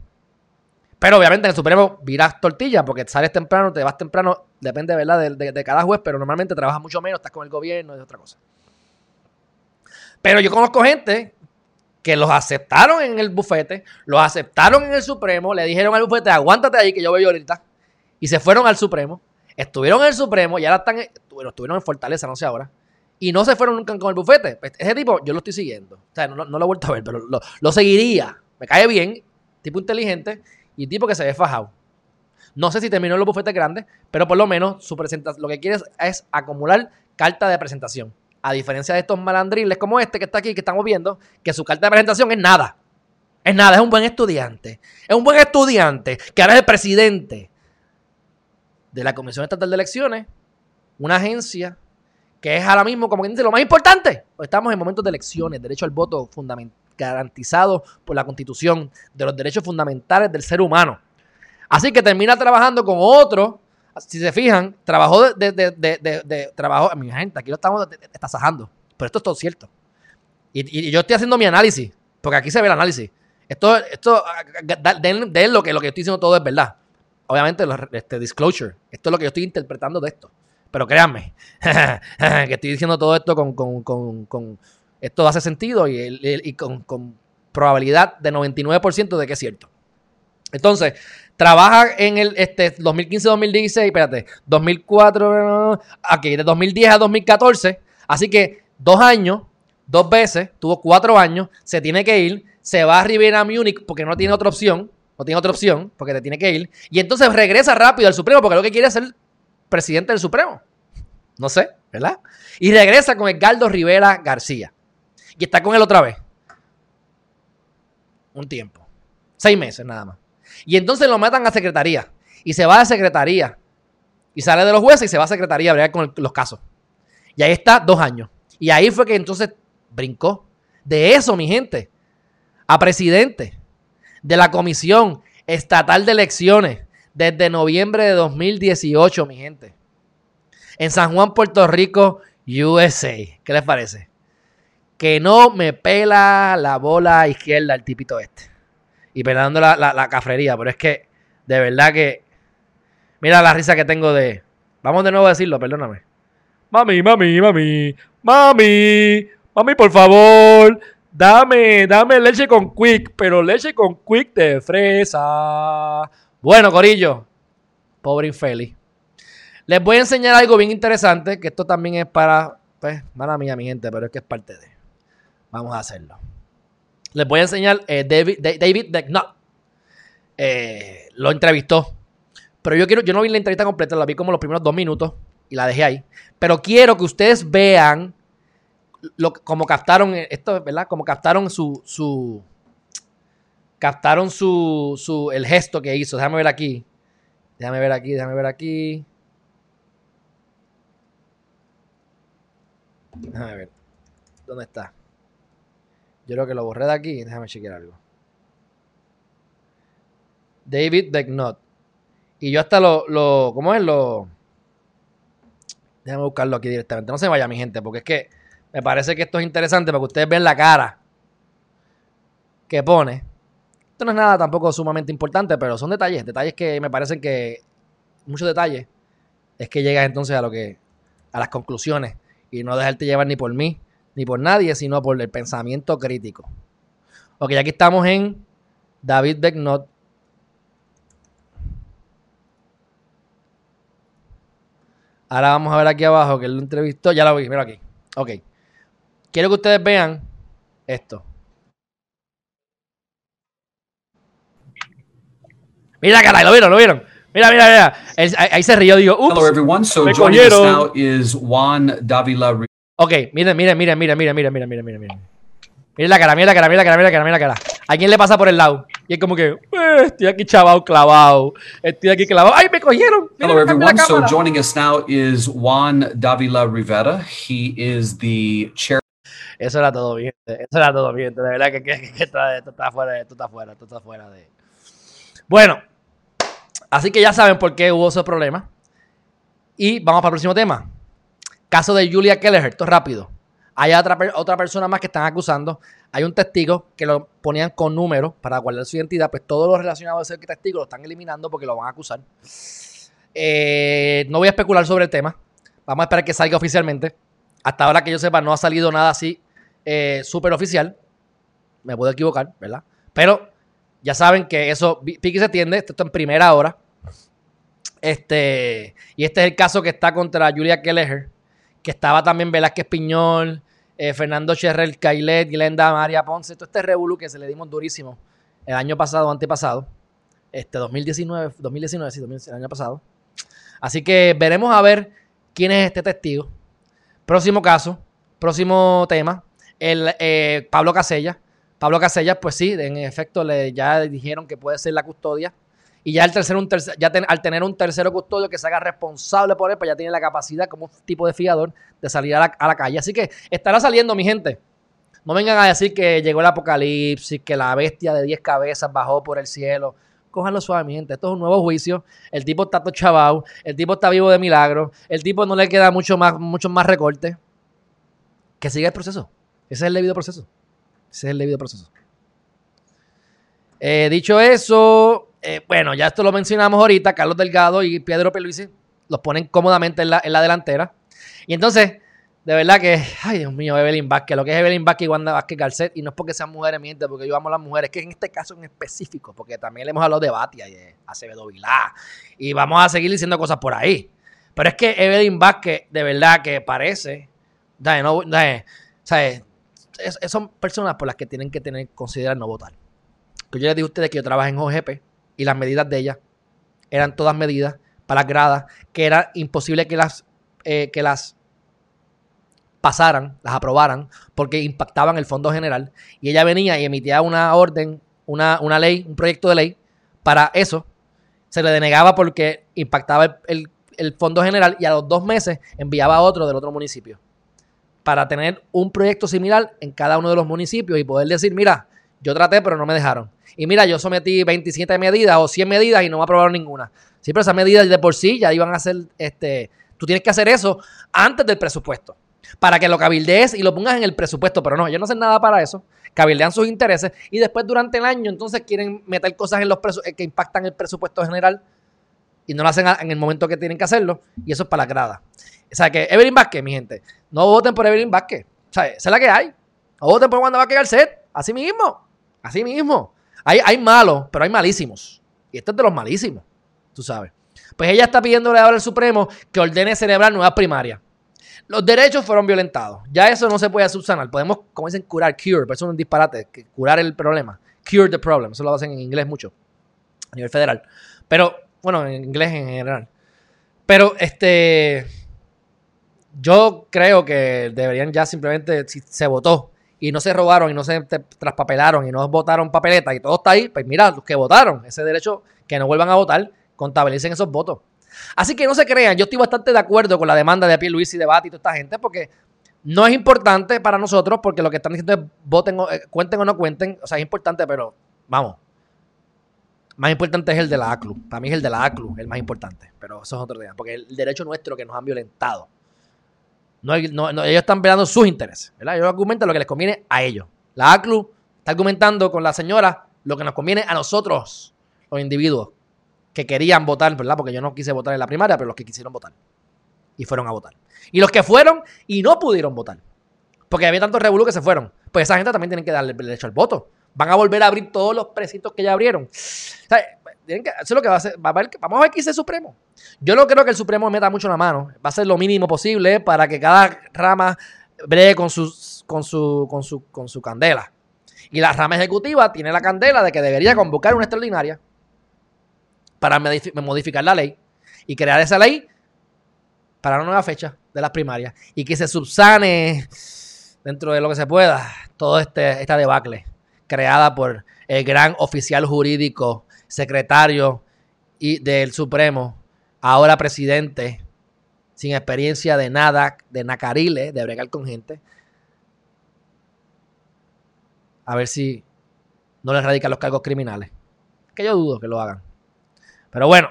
Pero obviamente en el Supremo virás tortilla porque sales temprano, te vas temprano, depende ¿verdad? De, de- de cada juez, pero normalmente trabajas mucho menos, estás con el gobierno, es otra cosa. Pero yo conozco gente que los aceptaron en el bufete, los aceptaron en el Supremo, le dijeron al bufete, aguántate ahí que yo voy ahorita. Y se fueron al Supremo, estuvieron en el Supremo y ahora están, en- bueno, estuvieron en Fortaleza, no sé ahora. Y no se fueron nunca con el bufete. Pues, ese tipo, yo lo estoy siguiendo. O sea, no, no- no lo he vuelto a ver, pero lo, lo seguiría. Me cae bien, tipo inteligente y tipo que se ve fajado. No sé si terminó en los bufetes grandes, pero por lo menos su lo que quiere es, es acumular carta de presentación. A diferencia de estos malandriles como este que está aquí, que estamos viendo, que su carta de presentación es nada. Es nada, es un buen estudiante. Es un buen estudiante que ahora es el presidente de la Comisión Estatal de Elecciones, una agencia que es ahora mismo, como quien dice, lo más importante. Estamos en momentos de elecciones, derecho al voto fundament- garantizado por la Constitución, de los derechos fundamentales del ser humano. Así que termina trabajando con otro. Si se fijan, trabajó de, de, de, de- trabajó, mi gente, aquí lo estamos tasajando, pero esto es todo cierto. Y, yo estoy haciendo mi análisis, porque aquí se ve el análisis. Esto, esto, den, den lo que lo que estoy diciendo todo es verdad. Obviamente, este disclosure. Esto es lo que yo estoy interpretando de esto. Pero créanme, que estoy diciendo todo esto con, con- con- con- esto hace sentido y, y con, con probabilidad de 99% de que es cierto. Entonces, trabaja en el este, 2015-2016, espérate, 2004, aquí, de 2010 a 2014. Así que dos años, dos veces, tuvo cuatro años, se tiene que ir, se va a Rivera Múnich porque no tiene otra opción, no tiene otra opción porque te tiene que ir, y entonces regresa rápido al Supremo porque lo que quiere es ser presidente del Supremo. No sé, ¿verdad? Y regresa con Edgardo Rivera García. Y está con él otra vez. Un tiempo. Seis meses nada más. Y entonces lo matan a secretaría. Y se va a secretaría. Y sale de los jueces y se va a secretaría a bregar con los casos. Y ahí está dos años. Y ahí fue que entonces brincó. De eso, mi gente, a presidente de la Comisión Estatal de Elecciones desde noviembre de 2018, mi gente. En San Juan, Puerto Rico, USA. ¿Qué les parece? Que no me pela la bola izquierda el tipito este. Y perdonando la, la, la cafrería, pero es que de verdad que. Mira la risa que tengo de. Vamos de nuevo a decirlo, perdóname. Mami, mami, mami, mami, mami, por favor, dame, dame leche con quick, pero leche con quick de fresa. Bueno, Corillo, pobre infeliz. Les voy a enseñar algo bien interesante, que esto también es para, pues, mala mía, mi gente, pero es que es parte de. Vamos a hacerlo. Les voy a enseñar eh, David, Da- David Decknott. Eh, lo entrevistó. Pero yo quiero, yo no vi la entrevista completa, la vi como los primeros dos minutos y la dejé ahí. Pero quiero que ustedes vean lo, como captaron esto, ¿verdad? Como captaron su, su captaron su, su, el gesto que hizo. Déjame ver aquí. Déjame ver aquí, déjame ver aquí. Déjame ver. ¿Dónde está? Yo creo que lo borré de aquí. Déjame chequear algo. David Decknott. Y yo hasta lo, lo. ¿Cómo es? Lo. Déjame buscarlo aquí directamente. No se vaya, mi gente, porque es que me parece que esto es interesante para que ustedes vean la cara que pone. Esto no es nada tampoco sumamente importante, pero son detalles, detalles que me parecen que. Muchos detalles. Es que llegas entonces a lo que. a las conclusiones. Y no dejarte llevar ni por mí, ni por nadie, sino por el pensamiento crítico. Ok, aquí estamos en David Becknott. Ahora vamos a ver aquí abajo que él lo entrevistó. Ya lo vi, mira aquí. Ok. Quiero que ustedes vean esto. Mira, caray, lo vieron, lo vieron. Mira, mira, mira. Ahí, ahí se rió, digo, Hello, everyone. So joining us now is Juan Davila. Ok, miren, miren, miren, miren, miren, miren, miren, miren, miren, miren. Miren la cara, miren la cara, miren la cara, miren la cara, miren la cara. ¿A quién le pasa por el lado? Y es como que, "Eh, estoy aquí chavado, clavado. Estoy aquí clavado. ¡Ay, me cogieron! Miren, Hello, everyone. So joining us now is Juan Davila Rivera. He is the chair Eso era todo bien. Eso era todo bien. De verdad que, que- que esto, esto está fuera, esto está fuera, esto está fuera de. Bueno, así que ya saben por qué hubo esos problemas. Y vamos para el próximo tema. Caso de Julia Kelleher, esto es rápido. Hay otra, otra persona más que están acusando. Hay un testigo que lo ponían con números para guardar su identidad. Pues todo lo relacionado a ese testigo lo están eliminando porque lo van a acusar. Eh, no voy a especular sobre el tema. Vamos a esperar que salga oficialmente. Hasta ahora que yo sepa, no ha salido nada así eh, súper oficial. Me puedo equivocar, ¿verdad? Pero ya saben que eso pi- pique y se tiende. Esto está en primera hora. Este, y este es el caso que está contra Julia Kelleher, que estaba también Velázquez Piñol, eh, Fernando Cherrel Cailet, Glenda María Ponce. Todo este revolú que se le dimos durísimo el año pasado, antepasado. Este, 2019, 2019, sí, 2019, el año pasado. Así que veremos a ver quién es este testigo. Próximo caso, próximo tema, el eh, Pablo Casella. Pablo Casella, pues sí, en efecto, le, ya dijeron que puede ser la custodia. Y ya, el un ya al tener un tercero custodio que se haga responsable por él, pues ya tiene la capacidad como un tipo de fiador de salir a la, calle. Así que estará saliendo, mi gente. No vengan a decir que llegó el apocalipsis, que la bestia de 10 cabezas bajó por el cielo. Cójanlo suave, mi gente. Esto es un nuevo juicio. El tipo está todo chavao. El tipo está vivo de milagro. El tipo no le queda mucho más, mucho más recorte. Que siga el proceso. Ese es el debido proceso. Ese es el debido proceso. Eh, dicho eso, eh, bueno, ya esto lo mencionamos ahorita. Carlos Delgado y Pedro Peluisi los ponen cómodamente en la, en la delantera. Y entonces, de verdad que, ay Dios mío, Evelyn Vázquez, lo que es Evelyn Vázquez y Wanda Vázquez Garcet, y no es porque sean mujeres, mi gente, porque yo amo a las mujeres, que en este caso en específico, porque también le hemos hablado de Batia y de Acevedo Vilá, y vamos a seguir diciendo cosas por ahí. Pero es que Evelyn Vázquez, de verdad que parece, ¿sabes? No, ¿sabes? ¿sabes? Es- son personas por las que tienen que tener considerar no votar. Que yo les dije a ustedes que yo trabajé en OGP y las medidas de ella eran todas medidas para las gradas que era imposible que las, eh, que las pasaran, las aprobaran, porque impactaban el fondo general. Y ella venía y emitía una orden, una, una ley, un proyecto de ley para eso. Se le denegaba porque impactaba el, el- el fondo general y a los dos meses enviaba a otro del otro municipio para tener un proyecto similar en cada uno de los municipios y poder decir, mira, yo traté pero no me dejaron. Y mira, yo sometí 27 medidas o 100 medidas y no me aprobaron ninguna. Sí, pero esas medidas de por sí ya iban a ser, este, tú tienes que hacer eso antes del presupuesto. Para que lo cabildees y lo pongas en el presupuesto. Pero no, ellos no hacen nada para eso. Cabildean sus intereses y después durante el año entonces quieren meter cosas en los que impactan el presupuesto general y no lo hacen en el momento que tienen que hacerlo. Y eso es para la grada. O sea, que Evelyn Vázquez, mi gente, no voten por Evelyn Vázquez. O sea, esa es la que hay. No voten por Wanda Vázquez set. Así mismo. Así mismo. Hay, malos, pero hay malísimos. Y este es de los malísimos. Tú sabes. Pues ella está pidiéndole ahora al Supremo que ordene celebrar nuevas primarias. Los derechos fueron violentados. Ya eso no se puede subsanar. Podemos, como dicen, curar, cure, pero eso es un disparate, curar el problema. Cure the problem. Eso lo hacen en inglés mucho, a nivel federal. Pero, bueno, en inglés en general. Pero, este, yo creo que deberían ya simplemente, si se votó y no se robaron y no se traspapelaron y no votaron papeletas y todo está ahí, pues mira, los que votaron, ese derecho que no vuelvan a votar, contabilicen esos votos. Así que no se crean, yo estoy bastante de acuerdo con la demanda de Pierre Luis y de Bati y toda esta gente, porque no es importante para nosotros, porque lo que están diciendo es voten, o, eh, cuenten o no cuenten, o sea, es importante, pero vamos. Más importante es el de la ACLU. Para mí es el de la ACLU el más importante, pero eso es otro día, porque el derecho nuestro que nos han violentado no, ellos están peleando sus intereses, ¿verdad? Ellos argumentan lo que les conviene a ellos. La ACLU está argumentando con la señora lo que nos conviene a nosotros, los individuos que querían votar, ¿verdad? Porque yo no quise votar en la primaria, pero los que quisieron votar. Y fueron a votar. Y los que fueron y no pudieron votar. Porque había tantos revolú que se fueron. Pues esa gente también tiene que darle el derecho al voto. Van a volver a abrir todos los precitos que ya abrieron. Eso es lo que va a hacer. vamos a ver qué dice el Supremo. Yo no creo que el Supremo meta mucho la mano. Va a ser lo mínimo posible para que cada rama bregue con su, con su, con su, con su candela. Y la rama ejecutiva tiene la candela de que debería convocar una extraordinaria para modificar la ley y crear esa ley para una nueva fecha de las primarias y que se subsane dentro de lo que se pueda todo este, esta debacle creada por el gran oficial jurídico secretario y del Supremo, ahora presidente, sin experiencia de nada, de nacarile, de bregar con gente. A ver si no le radican los cargos criminales. Que yo dudo que lo hagan. Pero bueno,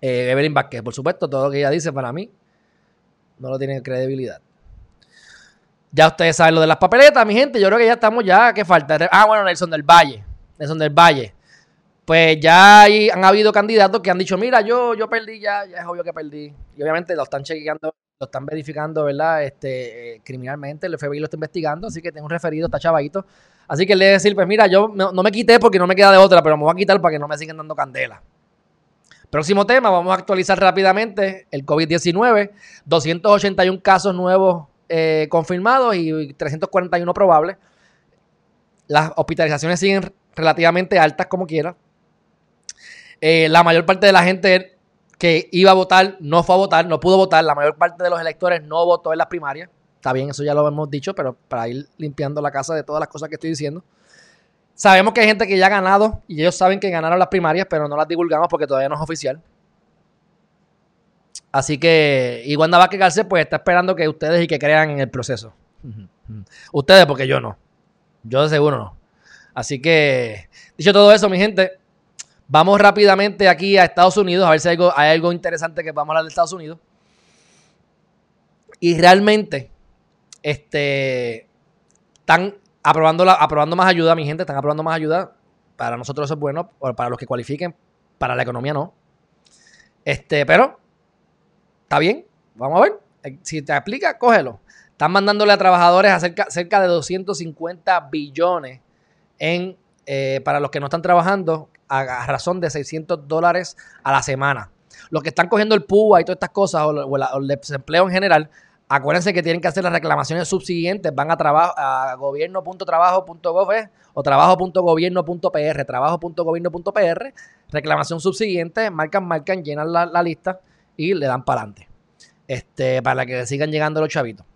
eh, Evelyn Vázquez, por supuesto, todo lo que ella dice para mí no lo tiene credibilidad. Ya ustedes saben lo de las papeletas, mi gente. Yo creo que ya estamos ya. ¿Qué falta? Ah, bueno, Nelson del Valle. Nelson del Valle pues ya hay, han habido candidatos que han dicho, mira, yo, yo perdí ya, ya es obvio que perdí. Y obviamente lo están chequeando, lo están verificando, ¿verdad? Este, eh, criminalmente, el FBI lo está investigando, así que tengo un referido, está chavadito. Así que le debe decir, pues mira, yo no, me quité porque no me queda de otra, pero me voy a quitar para que no me sigan dando candela. Próximo tema, vamos a actualizar rápidamente el COVID-19. 281 casos nuevos eh, confirmados y 341 probables. Las hospitalizaciones siguen relativamente altas como quiera. Eh, la mayor parte de la gente que iba a votar no fue a votar, no pudo votar. La mayor parte de los electores no votó en las primarias. Está bien, eso ya lo hemos dicho, pero para ir limpiando la casa de todas las cosas que estoy diciendo. Sabemos que hay gente que ya ha ganado y ellos saben que ganaron las primarias, pero no las divulgamos porque todavía no es oficial. Así que, y Wanda Vázquez Garcés, pues está esperando que ustedes y que crean en el proceso. Ustedes, porque yo no. Yo de seguro no. Así que, dicho todo eso, mi gente, Vamos rápidamente aquí a Estados Unidos a ver si hay algo, interesante que vamos a hablar de Estados Unidos. Y realmente, este, están aprobando, aprobando más ayuda, mi gente, están aprobando más ayuda. Para nosotros eso es bueno, para los que cualifiquen, para la economía no. Este, pero, está bien, vamos a ver. Eh, si te aplica, cógelo. Están mandándole a trabajadores cerca, cerca de 250 billones en, eh, para los que no están trabajando a, razón de 600 dólares a la semana. Los que están cogiendo el PUA y todas estas cosas, o, el desempleo en general, acuérdense que tienen que hacer las reclamaciones subsiguientes. Van a, trabajo, a gobierno.trabajo.gov o trabajo.gobierno.pr, trabajo.gobierno.pr, reclamación subsiguiente, marcan, marcan, llenan la, lista y le dan para adelante. Este, para que sigan llegando los chavitos.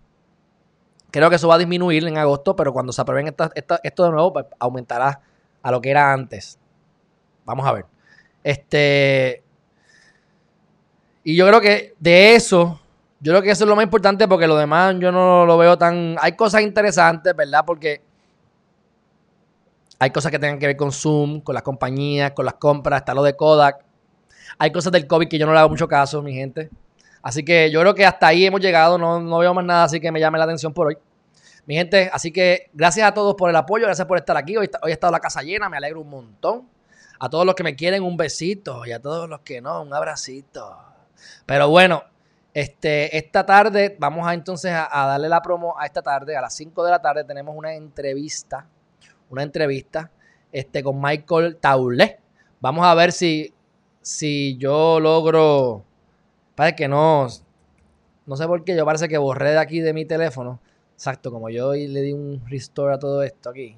Creo que eso va a disminuir en agosto, pero cuando se aprueben esto de nuevo, pues, aumentará a lo que era antes. Vamos a ver. Este. Y yo creo que de eso Yo creo que eso es lo más importante porque lo demás yo no lo veo tan... Hay cosas interesantes, ¿verdad? Porque hay cosas que tengan que ver con Zoom, con las compañías, con las compras, está lo de Kodak. Hay cosas del COVID que yo no le hago mucho caso, mi gente. Así que yo creo que hasta ahí hemos llegado, no, no veo más nada así que me llame la atención por hoy. Mi gente, así que gracias a todos por el apoyo, gracias por estar aquí. Hoy, hoy ha estado la casa llena, me alegro un montón. A todos los que me quieren, un besito. Y a todos los que no, un abracito. Pero bueno, este, esta tarde vamos a entonces a, darle la promo a esta tarde. A las 5 de la tarde tenemos una entrevista. Una entrevista este, con Michael Taulé. Vamos a ver si, si yo logro. Parece que no. No sé por qué. Yo parece que borré de aquí de mi teléfono. Exacto, como yo le di un restore a todo esto aquí.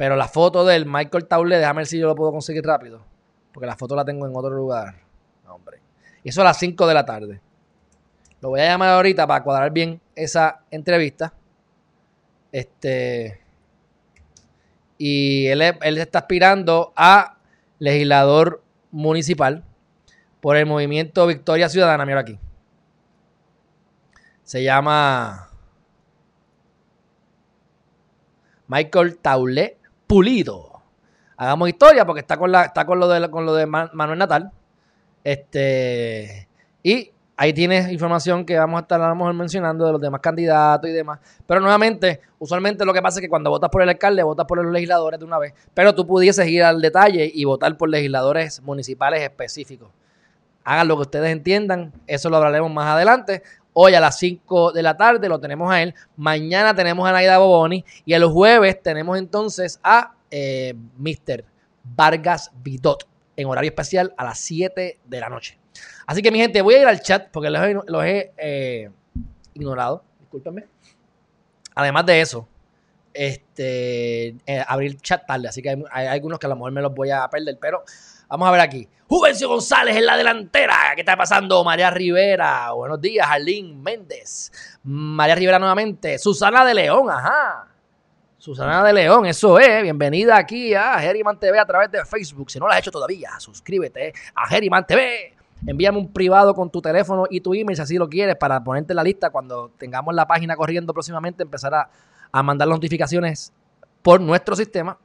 Pero la foto del Michael Taulé, déjame ver si yo lo puedo conseguir rápido. Porque la foto la tengo en otro lugar. Hombre. Y eso a las 5 de la tarde. Lo voy a llamar ahorita para cuadrar bien esa entrevista. Este. Y él, él está aspirando a legislador municipal por el movimiento Victoria Ciudadana. Mira aquí. Se llama Michael Taulé Pulido. Hagamos historia porque está con, la, está con lo de, con lo de Ma- Manuel Natal. Este, y ahí tienes información que vamos a estar a lo mejor mencionando de los demás candidatos y demás. Pero nuevamente, usualmente lo que pasa es que cuando votas por el alcalde, votas por los legisladores de una vez. Pero tú pudieses ir al detalle y votar por legisladores municipales específicos. Hagan lo que ustedes entiendan, eso lo hablaremos más adelante. Hoy a las 5 de la tarde lo tenemos a él. Mañana tenemos a Naida Boboni. Y el jueves tenemos entonces a eh, Mr. Vargas Vidot en horario especial a las 7 de la noche. Así que mi gente, voy a ir al chat porque los he, los he, eh, ignorado. Discúlpenme. Además de eso, este, eh, abrir chat tarde. Así que hay, hay algunos que a lo mejor me los voy a perder. Pero vamos a ver aquí. Juvencio González en la delantera. ¿Qué está pasando? María Rivera. Buenos días. Arlene Méndez. María Rivera nuevamente. Susana de León. Ajá. Susana de León, eso es. Bienvenida aquí a Geriman TV a través de Facebook. Si no lo has hecho todavía, suscríbete a Geriman TV. Envíame un privado con tu teléfono y tu email si así lo quieres para ponerte en la lista cuando tengamos la página corriendo próximamente, empezar a mandar las notificaciones por nuestro sistema.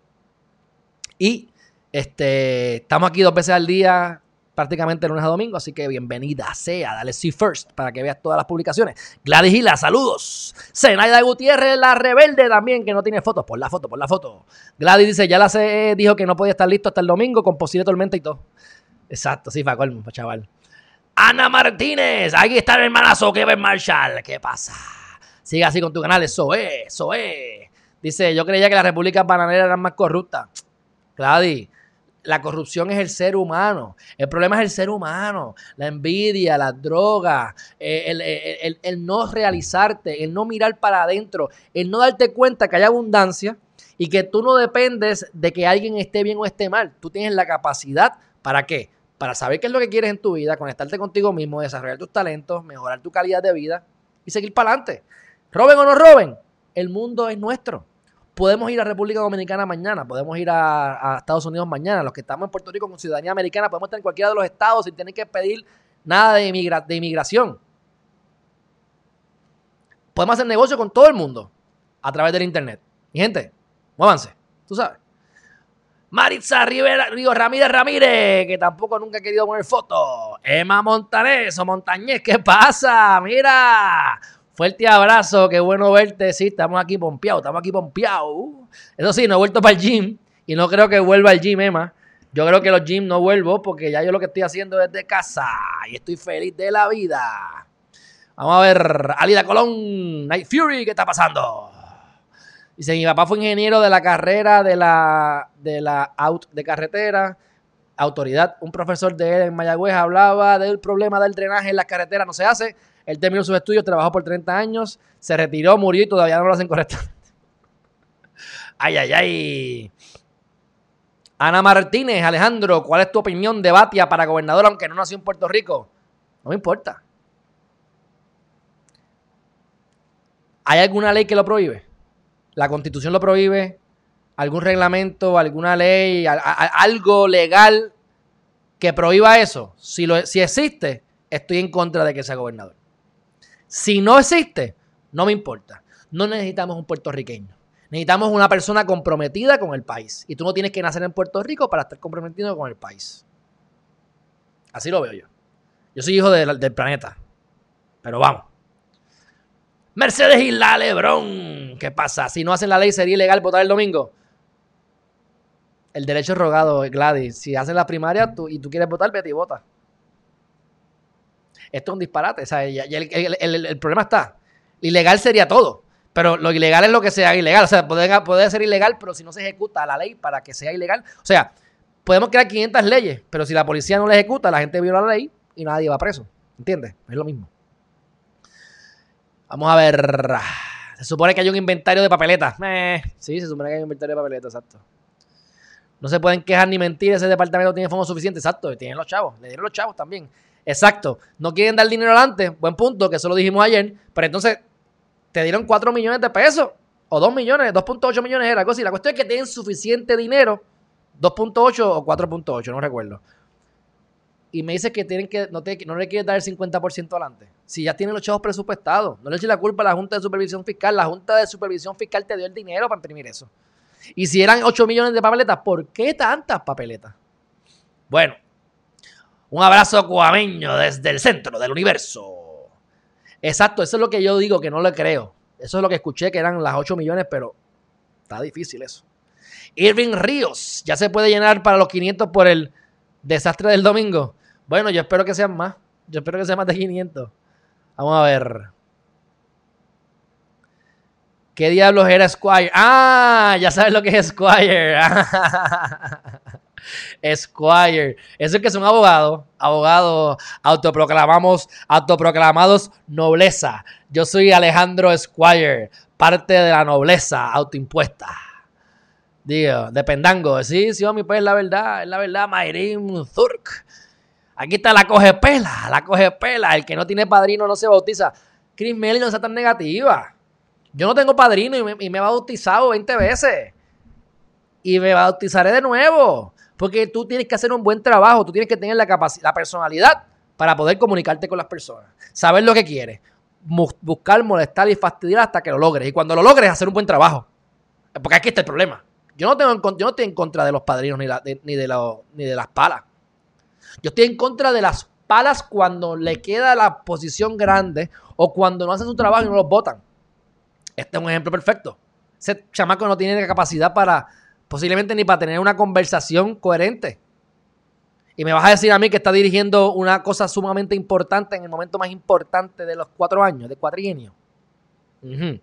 Y este, estamos aquí dos veces al día, prácticamente lunes a domingo, así que bienvenida sea, dale see first para que veas todas las publicaciones. Gladys Gila, saludos. Zenaida Gutiérrez, la rebelde también, que no tiene fotos, por la foto, por la foto. Gladys dice, ya la sé, dijo que no podía estar listo hasta el domingo con posible tormenta y todo. Exacto, sí, colmo, chaval. Ana Martínez, aquí está el hermanazo Kevin Marshall. ¿Qué pasa? Sigue así con tu canal, eso es, eso es. Dice, yo creía que las repúblicas bananeras eran más corruptas. Gladys, la corrupción es el ser humano. El problema es el ser humano. La envidia, las drogas, eh, el, el- el- el no realizarte, el no mirar para adentro, el no darte cuenta que hay abundancia y que tú no dependes de que alguien esté bien o esté mal. Tú tienes la capacidad, ¿para qué? Para saber qué es lo que quieres en tu vida, conectarte contigo mismo, desarrollar tus talentos, mejorar tu calidad de vida y seguir para adelante. Roben o no roben, el mundo es nuestro podemos ir a República Dominicana mañana, podemos ir a, Estados Unidos mañana. Los que estamos en Puerto Rico con ciudadanía americana podemos estar en cualquiera de los estados sin tener que pedir nada de inmigración. Podemos hacer negocio con todo el mundo a través del internet. Mi gente, muévanse, tú sabes. Maritza Rivera, Río Ramírez Ramírez, que tampoco nunca ha querido poner foto. Emma Montanés o Montañez, ¿qué pasa? Mira, fuerte abrazo, qué bueno verte. Sí, estamos aquí pompeados, estamos aquí pompeados. Eso sí, no he vuelto para el gym y no creo que vuelva al gym, Emma. Yo creo que los gym no vuelvo porque ya yo lo que estoy haciendo es desde casa y estoy feliz de la vida. Vamos a ver, Alida Colón, Night Fury, ¿qué está pasando? Dice, mi papá fue ingeniero de la carrera de la, de la out de carretera, autoridad. Un profesor de él en Mayagüez hablaba del problema del drenaje en las carreteras, no se hace. Él terminó sus estudios, trabajó por 30 años, se retiró, murió y todavía no lo hacen correctamente. Ay, ay, ay. Ana Martínez, Alejandro, ¿cuál es tu opinión de Batia para gobernador aunque no nació en Puerto Rico? No me importa. ¿Hay alguna ley que lo prohíbe? ¿La constitución lo prohíbe? ¿Algún reglamento, alguna ley, algo legal que prohíba eso? Si, lo, si existe, estoy en contra de que sea gobernador. Si no existe, no me importa. No necesitamos un puertorriqueño. Necesitamos una persona comprometida con el país. Y tú no tienes que nacer en Puerto Rico para estar comprometido con el país. Así lo veo yo. Yo soy hijo del, planeta. Pero vamos. Mercedes y la Lebrón. ¿Qué pasa? Si no hacen la ley, sería ilegal votar el domingo. El derecho rogado, Gladys. Si hacen la primaria tú, y tú quieres votar, vete y vota. Esto es un disparate. O sea, el, el- el- el problema está. Ilegal sería todo. Pero lo ilegal es lo que sea ilegal. O sea, puede, puede ser ilegal, pero si no se ejecuta la ley para que sea ilegal. O sea, podemos crear 500 leyes, pero si la policía no la ejecuta, la gente viola la ley y nadie va preso. ¿Entiendes? Es lo mismo. Vamos a ver. Se supone que hay un inventario de papeletas. Eh, sí, se supone que hay un inventario de papeletas, exacto. No se pueden quejar ni mentir, ese departamento tiene fondos suficientes, exacto, tienen los chavos, le dieron los chavos también. Exacto, no quieren dar dinero adelante, buen punto, que eso lo dijimos ayer, pero entonces te dieron 4 millones de pesos, o 2 millones, 2.8 millones era algo así. La cuestión es que tienen suficiente dinero, 2.8 o 4.8, no recuerdo. Y me dice que tienen que no, te- no le quieres dar el 50% adelante. Si ya tienen los chavos presupuestados, no le eches la culpa a la Junta de Supervisión Fiscal. La Junta de Supervisión Fiscal te dio el dinero para imprimir eso. Y si eran 8 millones de papeletas, ¿por qué tantas papeletas? Bueno, un abrazo cuameño desde el centro del universo. Exacto, eso es lo que yo digo que no le creo. Eso es lo que escuché que eran las 8 millones, pero está difícil eso. Irving Ríos, ya se puede llenar para los 500 por el desastre del domingo. Bueno, yo espero que sean más. Yo espero que sean más de 500. Vamos a ver. ¿Qué diablos era Squire? Ah, ya sabes lo que es Squire. Squire. Eso es que son abogados. Abogados autoproclamamos, autoproclamados nobleza. Yo soy Alejandro Squire, parte de la nobleza autoimpuesta. Digo, de Pendango. Sí, sí, mi pues es la verdad, es la verdad, Mayrim Zurk. Aquí está la coge pela, la coge pela. El que no tiene padrino no se bautiza. Chris Melly no sea tan negativa. Yo no tengo padrino y me, y me he bautizado 20 veces. Y me bautizaré de nuevo. Porque tú tienes que hacer un buen trabajo. Tú tienes que tener la capacidad, la personalidad para poder comunicarte con las personas. Saber lo que quieres. Buscar, molestar y fastidiar hasta que lo logres. Y cuando lo logres, hacer un buen trabajo. Porque aquí está el problema. Yo no, tengo estoy en contra de los padrinos ni, de- ni de las palas. Yo estoy en contra de las palas cuando le queda la posición grande o cuando no hacen su trabajo y no los votan. Este es un ejemplo perfecto. Ese chamaco no tiene la capacidad para, posiblemente ni para tener una conversación coherente. Y me vas a decir a mí que está dirigiendo una cosa sumamente importante en el momento más importante de los cuatro años, de cuatrienio. Ujú.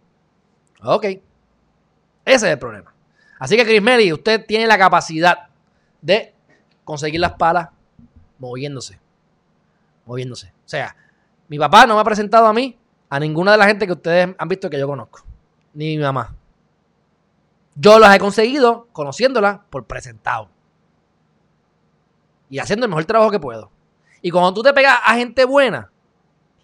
Ok. Ese es el problema. Así que, Chris Melly, usted tiene la capacidad de conseguir las palas moviéndose. Moviéndose. O sea, mi papá no me ha presentado a mí a ninguna de la gente que ustedes han visto que yo conozco. Ni mi mamá. Yo las he conseguido conociéndolas por presentado. Y haciendo el mejor trabajo que puedo. Y cuando tú te pegas a gente buena,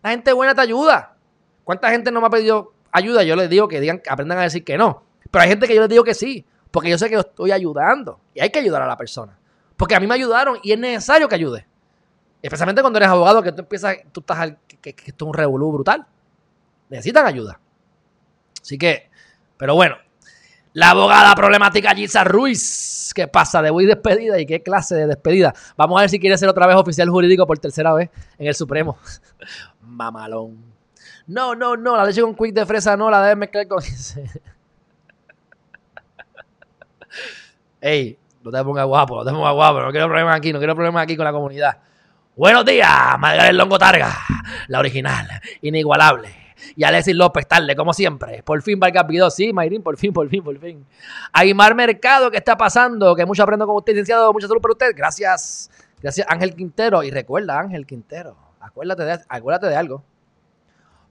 la gente buena te ayuda. ¿Cuánta gente no me ha pedido ayuda? Yo les digo que digan, aprendan a decir que no. Pero hay gente que yo les digo que sí. Porque yo sé que lo estoy ayudando. Y hay que ayudar a la persona. Porque a mí me ayudaron y es necesario que ayude. Especialmente cuando eres abogado, que tú empiezas, tú estás al, que, que- esto es un revolú brutal. Necesitan ayuda. Así que, pero bueno. La abogada problemática Gisa Ruiz. ¿Qué pasa? De voy despedida y qué clase de despedida. Vamos a ver si quiere ser otra vez oficial jurídico por tercera vez en el Supremo. Mamalón. No, no, no. La leche con quick de fresa no. La debes mezclar con. Ey, no te pongas guapo, no te pongas guapo. No quiero problemas aquí, no quiero problemas aquí con la comunidad. Buenos días, Margaret Longo Targa, la original, inigualable. Y Alexis López, tarde, como siempre. Por fin Vargas Vidó, sí, Mayrín, por fin, por fin, por fin. Aymar Mercado, ¿qué está pasando? Que mucho aprendo con usted, licenciado. Mucha salud para usted. Gracias. Gracias, Ángel Quintero. Y recuerda, Ángel Quintero, acuérdate de, acuérdate de algo.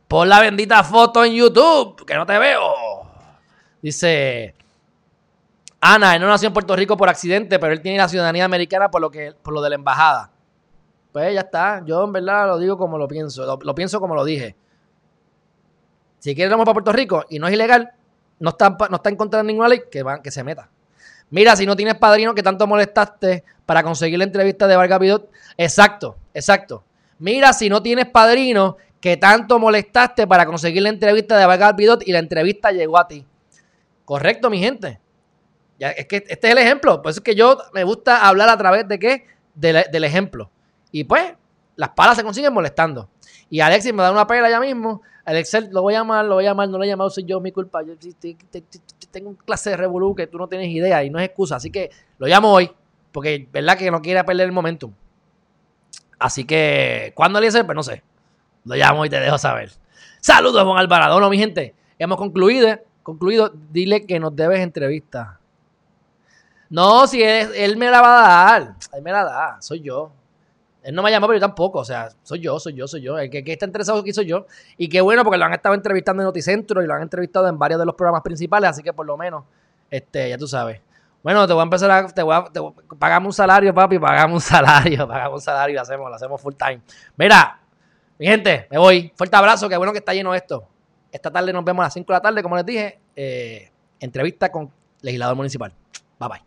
Pon la bendita foto en YouTube, que no te veo. Dice, Ana, él no nació en Puerto Rico por accidente, pero él tiene la ciudadanía americana por lo, que, por lo de la embajada. Pues ya está. Yo en verdad lo digo como lo pienso. Lo pienso como lo dije. Si quiere irnos para Puerto Rico y no es ilegal, no está, no está en contra de ninguna ley, que, va- que se meta. Mira, si no tienes padrino que tanto molestaste para conseguir la entrevista de Vargas Vidot. Exacto, exacto. Mira, si no tienes padrino que tanto molestaste para conseguir la entrevista de Vargas Bidot y la entrevista llegó a ti. Correcto, mi gente. Ya, es que este es el ejemplo. Por eso es que yo me gusta hablar a través de qué? Del, del ejemplo. Y pues, las palas se consiguen molestando. Y Alexis me da una pela ya mismo. Alexis, lo voy a llamar, lo voy a llamar, no lo he llamado, soy yo, mi culpa. Yo tengo un clase de revolú que tú no tienes idea y no es excusa. Así que lo llamo hoy, porque verdad que no quiere perder el momentum. Así que, ¿cuándo le Pues no sé. Lo llamo y te dejo saber. Saludos, Juan Alvarado. Mi gente, hemos concluido. Concluido, dile que nos debes entrevista. No, si es, él me la va a dar. Él me la da, soy yo. Él no me llamó, pero yo tampoco. O sea, soy yo, soy yo, soy yo. El que, está interesado aquí soy yo. Y qué bueno, porque lo han estado entrevistando en Noticentro y lo han entrevistado en varios de los programas principales. Así que por lo menos, este, ya tú sabes. Bueno, te voy a empezar a. Te voy a te voy- pagame un salario, papi. Pagame un salario. Pagame un salario y lo hacemos, lo hacemos full time. Mira, mi gente, me voy. Fuerte abrazo. Qué bueno que está lleno esto. Esta tarde nos vemos a las 5 de la tarde, como les dije. eh, entrevista con legislador municipal. Bye bye.